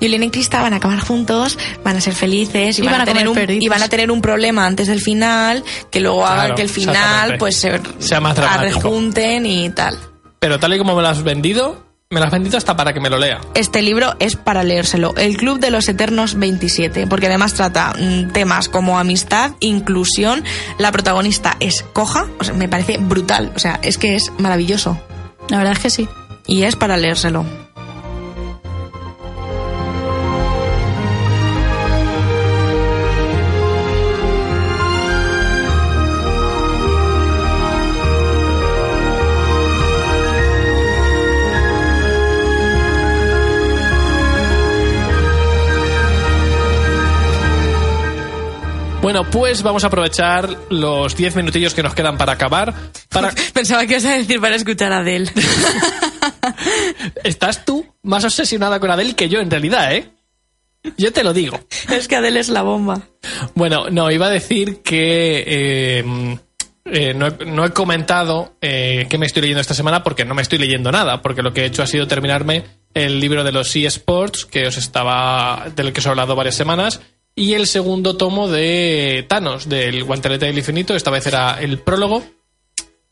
Julián y Krista van a acabar juntos, van a ser felices y, Y van, van a tener un, y van a tener un problema antes del final que luego haga Claro, que el final pues se Sea más dramático. arrejunten y tal. Pero tal y como me lo has vendido, me lo has vendido hasta para que me lo lea. Este libro es para leérselo, El Club de los Eternos 27, porque además trata mm, temas como amistad, inclusión, la protagonista es coja, o sea, me parece brutal, o sea, es que es maravilloso La verdad es que sí. y es para leérselo. Bueno, pues vamos a aprovechar los 10 minutillos que nos quedan para acabar. Para... Pensaba que ibas a decir para escuchar a Adele. Estás tú más obsesionada con Adele que yo en realidad, ¿eh? Yo te lo digo. es que Adele es la bomba. Bueno, no, iba a decir que eh, eh, no, he, no he comentado eh, qué me estoy leyendo esta semana porque no me estoy leyendo nada, porque lo que he hecho ha sido terminarme el libro de los eSports, que os estaba, del que os he hablado varias semanas, y el segundo tomo de Thanos, del Guantelete del Infinito, esta vez era el prólogo.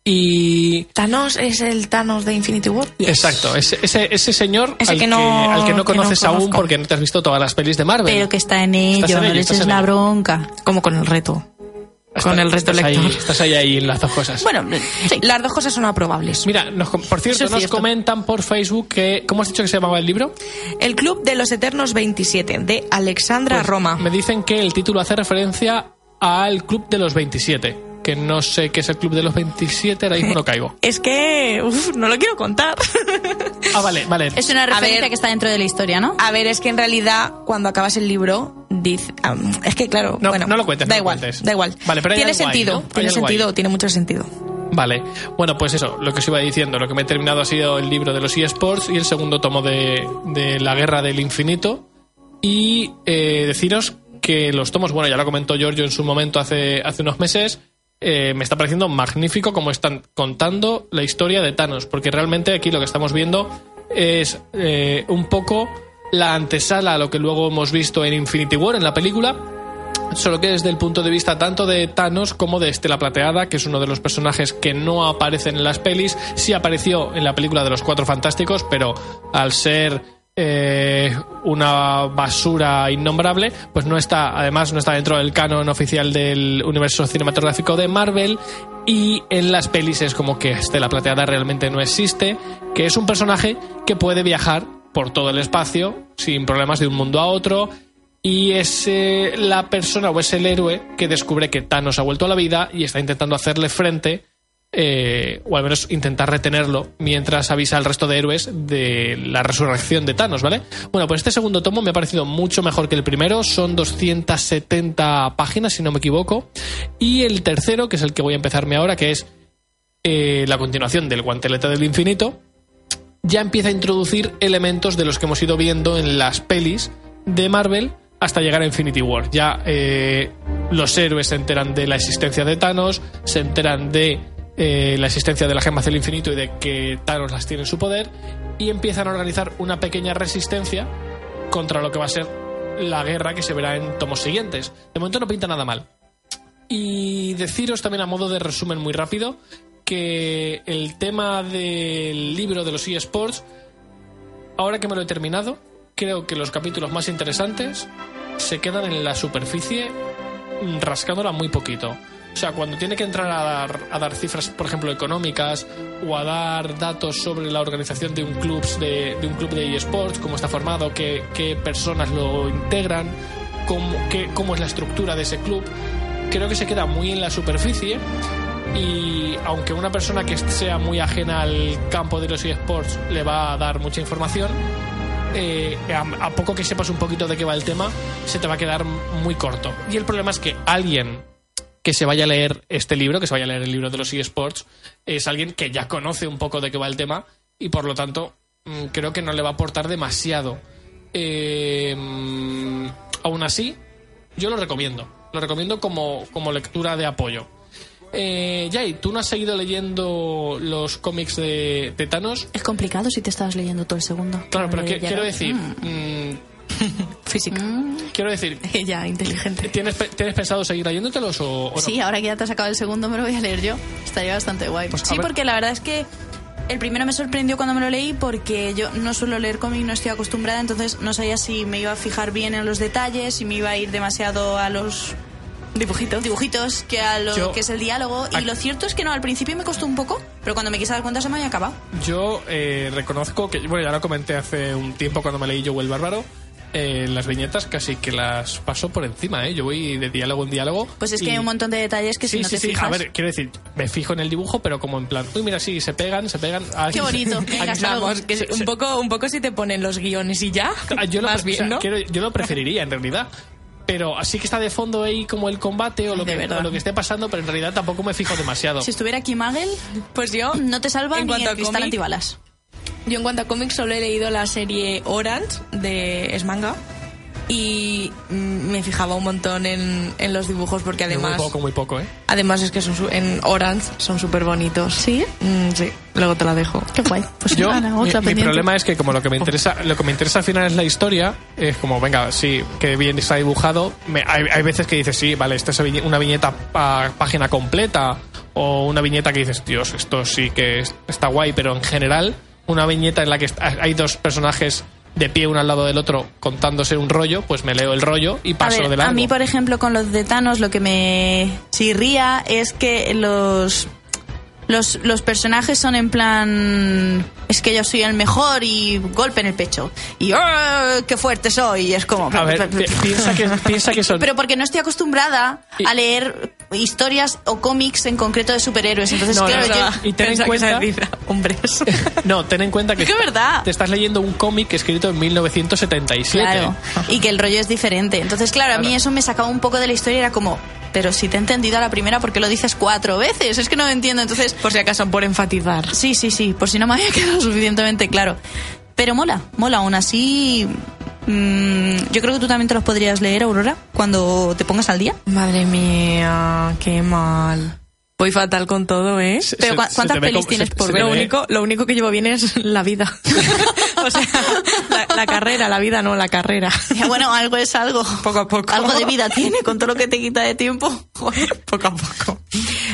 Y Thanos es el Thanos de Infinity War. Exacto, ese, ese, ese señor Ese al, que que no- al que no que no conoces aún porque no te has visto todas las pelis de Marvel. Pero que está en ello, en no ello, le eches la bronca. Como con el reto. Con el resto estás ahí, estás ahí, ahí en las dos cosas. Bueno, sí. Las dos cosas son aprobables. Mira, nos por cierto, es nos cierto. comentan por Facebook que... ¿Cómo has dicho que se llamaba el libro? El Club de los Eternos 27, de Alexandra Pues Roma. Me dicen que el título hace referencia al Club de los 27. Que no sé qué es el Club de los 27, ahora mismo no caigo. Es que, uf, no lo quiero contar. Ah, vale, vale. Es una referencia ver. que está dentro de la historia, ¿no? A ver, es que en realidad, cuando acabas el libro, dice. es que, claro, No, bueno. no lo cuentes, Da no lo igual, cuentes. da igual. Vale, pero tiene sentido, tiene sentido, tiene mucho sentido. Vale, bueno, pues eso, lo que os iba diciendo, lo que me he terminado ha sido el libro de los eSports y el segundo tomo de, de La Guerra del Infinito. Y eh, deciros que los tomos, bueno, ya lo comentó Giorgio en su momento hace, hace unos meses, eh, me está pareciendo magnífico como están contando la historia de Thanos, porque realmente aquí lo que estamos viendo es eh, un poco la antesala a lo que luego hemos visto en Infinity War, en la película, Solo que desde el punto de vista tanto de Thanos como de Estela Plateada, que es uno de los personajes que no aparecen en las pelis, sí apareció en la película de los Cuatro Fantásticos, pero al ser eh, una basura innombrable, pues no está, además no está dentro del canon oficial del universo cinematográfico de Marvel. Y en las pelis es como que Estela Plateada realmente no existe, que es un personaje que puede viajar por todo el espacio sin problemas de un mundo a otro y es eh, la persona o es el héroe que descubre que Thanos ha vuelto a la vida y está intentando hacerle frente, eh, o al menos intentar retenerlo, mientras avisa al resto de héroes de la resurrección de Thanos, ¿vale? Bueno, pues este segundo tomo me ha parecido mucho mejor que el primero, son 270 páginas, si no me equivoco, y el tercero, que es el que voy a empezarme ahora, que es eh, la continuación del Guantelete del Infinito, ya empieza a introducir elementos de los que hemos ido viendo en las pelis de Marvel hasta llegar a Infinity War. Ya eh, los héroes se enteran de la existencia de Thanos, se enteran de eh, la existencia de la gema del infinito y de que Thanos las tiene en su poder y empiezan a organizar una pequeña resistencia contra lo que va a ser la guerra que se verá en tomos siguientes. De momento no pinta nada mal. Y deciros también a modo de resumen muy rápido que el tema del libro de los eSports, ahora que me lo he terminado, creo que los capítulos más interesantes se quedan en la superficie rascándola muy poquito. O sea, cuando tiene que entrar a dar, a dar cifras, por ejemplo, económicas o a dar datos sobre la organización de un club de, de un club de eSports, cómo está formado, qué, qué personas lo integran, cómo, qué- cómo es la estructura de ese club, creo que se queda muy en la superficie y aunque una persona que sea muy ajena al campo de los eSports le va a dar mucha información, eh, a, a poco que sepas un poquito de qué va el tema, se te va a quedar muy corto. Y el problema es que alguien que se vaya a leer este libro, que se vaya a leer el libro de los eSports, es alguien que ya conoce un poco de qué va el tema y por lo tanto mm, creo que no le va a aportar demasiado. Eh, mm, aún así, yo lo recomiendo. Lo recomiendo como, como lectura de apoyo. Eh, Jay, ¿tú no has seguido leyendo los cómics de, de Thanos? Es complicado si te estabas leyendo todo el segundo. Claro, pero Eh, ¿qué- ya quiero decir, Mm. mm, Física. quiero decir, Ella, inteligente. ¿tienes, ¿tienes pensado seguir leyéndotelos o, o no? Sí, ahora que ya te has sacado el segundo me lo voy a leer yo. Estaría bastante guay. Pues, sí, ver. porque la verdad es que el primero me sorprendió cuando me lo leí porque yo no suelo leer cómic, no estoy acostumbrada, entonces no sabía si me iba a fijar bien en los detalles, si me iba a ir demasiado a los dibujitos, dibujitos que a lo Yo- que es el diálogo. Y lo cierto es que no, al principio me costó un poco, pero cuando me quise dar cuenta se me había acabado. Yo eh, reconozco que, bueno, ya lo comenté hace un tiempo cuando me leí Yo el Bárbaro, eh, las viñetas casi que las paso por encima, ¿eh? Yo voy de diálogo en diálogo. Pues es que y- hay un montón de detalles que Sí, si no sí, te sí. fijas... A ver, quiero decir, me fijo en el dibujo, pero como en plan, uy, mira, sí, se pegan, se pegan. Aquí- Qué bonito. Venga, que un poco, un poco si te ponen los guiones y ya. Ah, yo lo, Más o bien, sea, ¿no? quiero- yo lo preferiría en realidad. Pero así que está de fondo ahí como el combate o lo, que, verdad. o lo que esté pasando, pero en realidad tampoco me fijo demasiado. Si estuviera aquí Magel, Pues yo, no te salva en ni cuanto el a cristal cómic, antibalas. Yo en cuanto a cómics solo he leído la serie Orange de es manga y mm, me fijaba un montón en, en los dibujos porque muy además poco, muy poco, ¿eh? además es que son su- en Orange son súper bonitos. ¿Sí? Mm, sí, luego te la dejo. Qué guay. Pues Yo, nada, mi, otra mi pendiente. problema es que como lo que me interesa, lo que me interesa al final es la historia, es como, venga, sí, que bien está dibujado. Me- hay, hay veces que dices, sí, vale, esta es una viñeta a página completa o una viñeta que dices, Dios, esto sí que es- está guay, pero en general, una viñeta en la que hay dos personajes de pie uno al lado del otro contándose un rollo, pues me leo el rollo y A paso ver, de largo. a mí, por ejemplo, con los de Thanos, lo que me chirría es que los, los, los personajes son en plan. Es que yo soy el mejor y golpe en el pecho. Y ¡ah, qué fuerte soy! Y es como. A ver, pi- piensa que, piensa que son... Pero porque no estoy acostumbrada a leer historias o cómics en concreto de superhéroes. Entonces, No, claro, no, yo-. Y ten en cuenta- hombres. No, ten en cuenta que Es que es verdad. te estás leyendo un cómic escrito en 1977. Claro, y que el rollo es diferente. Entonces, claro, a mí eso me sacaba un poco de la historia. Era como, pero si te he entendido a la primera, ¿por qué lo dices cuatro veces? Es que no lo entiendo. Entonces, Por si acaso, por enfatizar. sí, sí, sí, por si no me había quedado suficientemente claro. Pero mola, mola. Aún así, mm, yo creo que tú también te los podrías leer, Aurora, cuando te pongas al día. Madre mía, qué mal. Voy fatal con todo, ¿eh? Se- Pero se- ¿cu- se ¿cuántas ve pelis como- tienes se- por se ver? Lo único, lo único que llevo bien es la vida. o sea, la, la carrera, la vida no, la carrera. Ya, bueno, algo es algo. Poco a poco. Algo de vida tiene con todo lo que te quita de tiempo. poco a poco.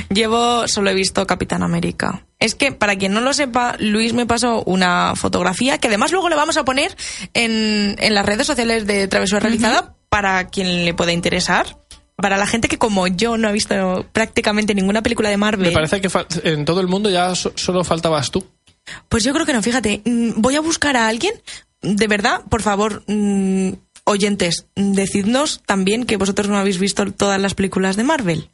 Llevo, solo he visto Capitán América. Es que, para quien no lo sepa, Luis me pasó una fotografía que además luego le vamos a poner en, en las redes sociales de Travesura Realizada para quien le pueda interesar. Para la gente que como yo no ha visto prácticamente ninguna película de Marvel. Me parece que en todo el mundo ya so- solo faltabas tú. Pues yo creo que no, fíjate, mm, voy a buscar a alguien, de verdad, por favor, mm, oyentes, decidnos también que vosotros no habéis visto todas las películas de Marvel.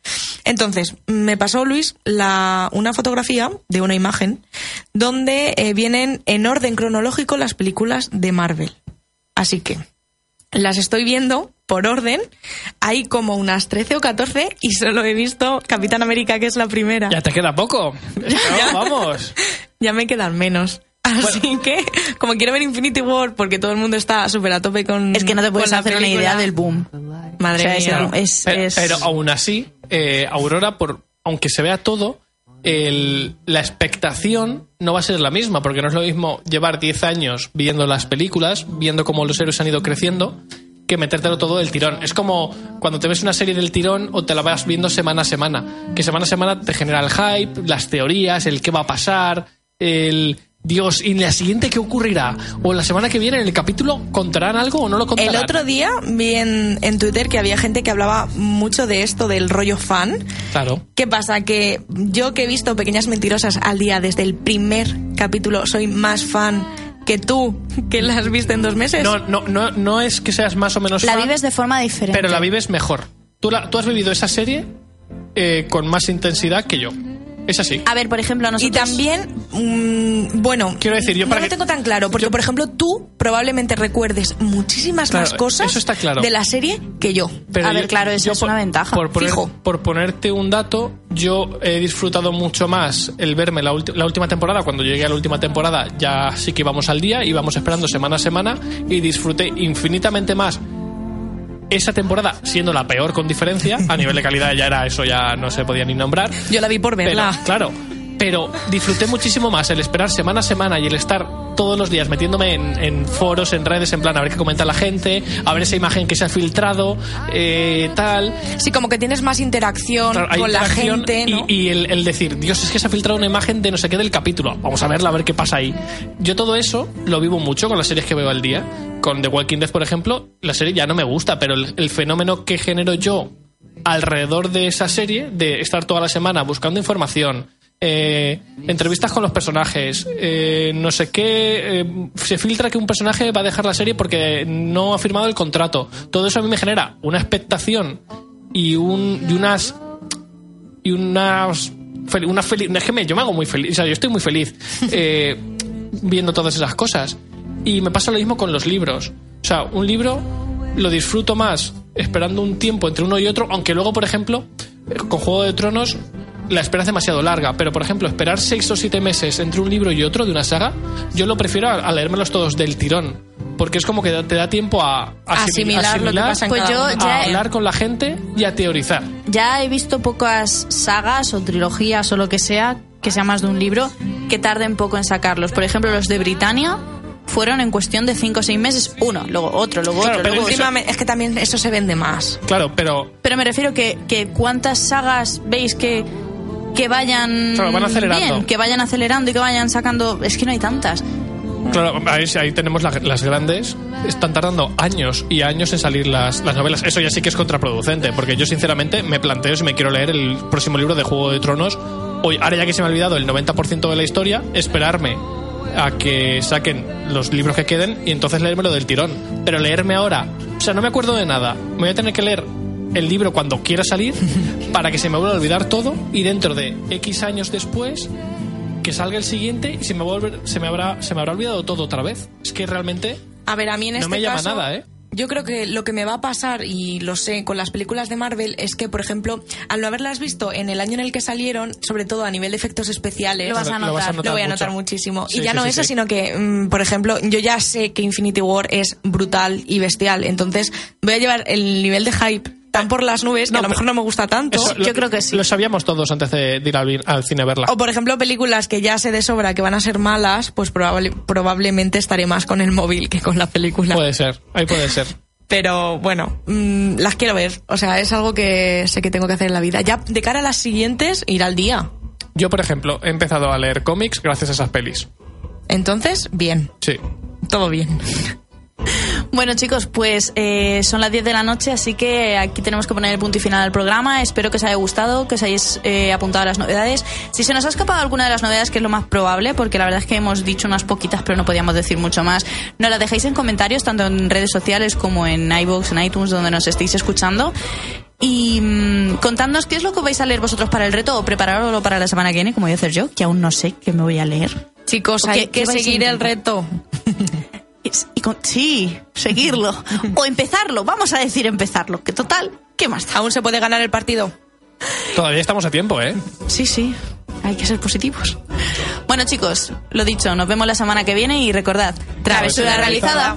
Entonces, me pasó Luis la, una fotografía de una imagen donde eh, vienen en orden cronológico las películas de Marvel. Así que las estoy viendo por orden. Hay como unas 13 o 14 y solo he visto Capitán América, que es la primera. Ya te queda poco. Ya. No, vamos. Ya me quedan menos. Así que, como quiero ver Infinity War, porque todo el mundo está súper a tope con. Es que no te puedes hacer una idea del boom. Madre O sea, es mía. el- es- Pero, es- pero aún así, eh, Aurora, por, aunque se vea todo, el- la expectación no va a ser la misma, porque no es lo mismo llevar 10 años viendo las películas, viendo cómo los héroes han ido creciendo, que metértelo todo del tirón. Es como cuando te ves una serie del tirón o te la vas viendo semana a semana, que semana a semana te genera el hype, las teorías, el qué va a pasar, el... Dios, ¿y en la siguiente qué ocurrirá? ¿O la semana que viene en el capítulo contarán algo o no lo contarán? El otro día vi en, en Twitter que había gente que hablaba mucho de esto, del rollo fan. Claro. ¿Qué pasa? Que yo que he visto Pequeñas Mentirosas al día desde el primer capítulo, soy más fan que tú, que la has visto en dos meses. No, no, no, no es que seas más o menos La fan, vives de forma diferente. pero la vives mejor. Tú, la- tú has vivido esa serie eh, con más intensidad que yo. Es así. A ver, por ejemplo, Y nosotros... también, mm, bueno, Quiero decir, yo no para lo que- tengo tan claro, porque yo- por ejemplo tú probablemente recuerdes muchísimas Claro, más cosas eso está claro. de la serie que yo. Pero A ver, claro, eso es una ventaja, Por, poner- fijo. por ponerte un dato, yo he disfrutado mucho más el verme la, la última temporada. Cuando llegué a la última temporada ya sí que íbamos al día, íbamos esperando semana a semana y disfruté infinitamente más esa temporada siendo la peor con diferencia. A nivel de calidad ya era eso, ya no se podía ni nombrar. Yo la vi por Pero, verla. claro, pero disfruté muchísimo más el esperar semana a semana y el estar todos los días metiéndome en, en foros, en redes, en plan a ver qué comenta la gente, a ver esa imagen que se ha filtrado, eh, tal. Sí, como que tienes más interacción Claro, con la gente, ¿no? y, y el, el decir, Dios, es que se ha filtrado una imagen de no sé qué del capítulo. Vamos a verla, a ver qué pasa ahí. Yo todo eso lo vivo mucho con las series que veo al día. Con The Walking Dead, por ejemplo, la serie ya no me gusta, pero el, el fenómeno que genero yo alrededor de esa serie, de estar toda la semana buscando información, eh, entrevistas con los personajes, eh, no sé qué, eh, se filtra que un personaje va a dejar la serie porque no ha firmado el contrato. Todo eso a mí me genera una expectación y, un, y unas y unas una feliz es que me, yo me hago muy feliz o sea yo estoy muy feliz eh, viendo todas esas cosas. Y me pasa lo mismo con los libros. O sea un libro lo disfruto más esperando un tiempo entre uno y otro aunque luego por ejemplo eh, con Juego de Tronos la espera es demasiado larga, pero por ejemplo, esperar seis o siete meses entre un libro y otro de una saga, yo lo prefiero a, a leérmelos todos del tirón, porque es como que te da tiempo a, Asimilar lo que pasa en Pues cada yo momento. ya- a hablar con la gente y a teorizar. Ya he visto pocas sagas o trilogías o lo que sea, que sea más de un libro, que tarden poco en sacarlos. Por ejemplo, los de Britannia fueron en cuestión de 5 o 6 meses, uno, luego otro, luego Claro, otro, pero luego encima- otro. Últimamente- es que también eso se vende más. Claro, pero Pero me refiero que, que cuántas sagas veis que que vayan Claro, van acelerando. bien, que vayan acelerando y que vayan sacando. Es que no hay tantas. Claro, ahí, ahí tenemos la- las grandes. Están tardando años y años en salir las, las novelas. Eso ya sí que es contraproducente, porque yo sinceramente me planteo si me quiero leer el próximo libro de Juego de Tronos. Hoy, ahora ya que se me ha olvidado el 90% de la historia, esperarme a que saquen los libros que queden y entonces leérmelo del tirón. Pero leerme ahora, o sea, no me acuerdo de nada. Me voy a tener que leer el libro cuando quiera salir para que se me vuelva a olvidar todo y dentro de X años después que salga el siguiente y se me, va a volver- se me, habrá, se me habrá olvidado todo otra vez. Es que realmente A ver, a mí en No este me llama caso, nada, ¿eh? Yo creo que lo que me va a pasar, y lo sé con las películas de Marvel, es que, por ejemplo, al no haberlas visto en el año en el que salieron, sobre todo a nivel de efectos especiales, Lo vas a Lo vas a notar. lo voy a mucho. notar muchísimo. Sí, y ya sí, no sí, eso, sí. sino que, mm, por ejemplo, yo ya sé que Infinity War es brutal y bestial. Entonces, voy a llevar el nivel de hype tan por las nubes que a lo mejor no me gusta tanto. Eso yo creo que sí. Lo sabíamos todos antes de, de ir al, al cine a verla. O, por ejemplo, películas que ya sé de sobra que van a ser malas, pues probable- probablemente estaré más con el móvil que con la película. Puede ser, ahí puede ser. Pero bueno, mm, las quiero ver. O sea, es algo que sé que tengo que hacer en la vida. Ya de cara a las siguientes, ir al día. Yo, por ejemplo, he empezado a leer cómics gracias a esas pelis. Entonces, bien. Sí. Todo bien. Bueno, chicos, pues eh, son las 10 de la noche, así que aquí tenemos que poner el punto y final al programa. Espero que os haya gustado, que os hayáis eh, apuntado a las novedades. Si se nos ha escapado alguna de las novedades, que es lo más probable, porque la verdad es que hemos dicho unas poquitas, pero no podíamos decir mucho más, nos las dejéis en comentarios, tanto en redes sociales como en iVoox, en iTunes, donde nos estéis escuchando. Y mm, contadnos qué es lo que vais a leer vosotros para el reto o prepararlo para la semana que viene, como voy a hacer yo, que aún no sé qué me voy a leer. Chicos, ¿O hay qué- que a seguir el reto. Y con- sí, seguirlo. o empezarlo, vamos a decir empezarlo, que total, ¿qué más da? Aún se puede ganar el partido. Todavía estamos a tiempo, ¿eh? Sí, sí, hay que ser positivos. Bueno, chicos, lo dicho, nos vemos la semana que viene y recordad, travesura realizada.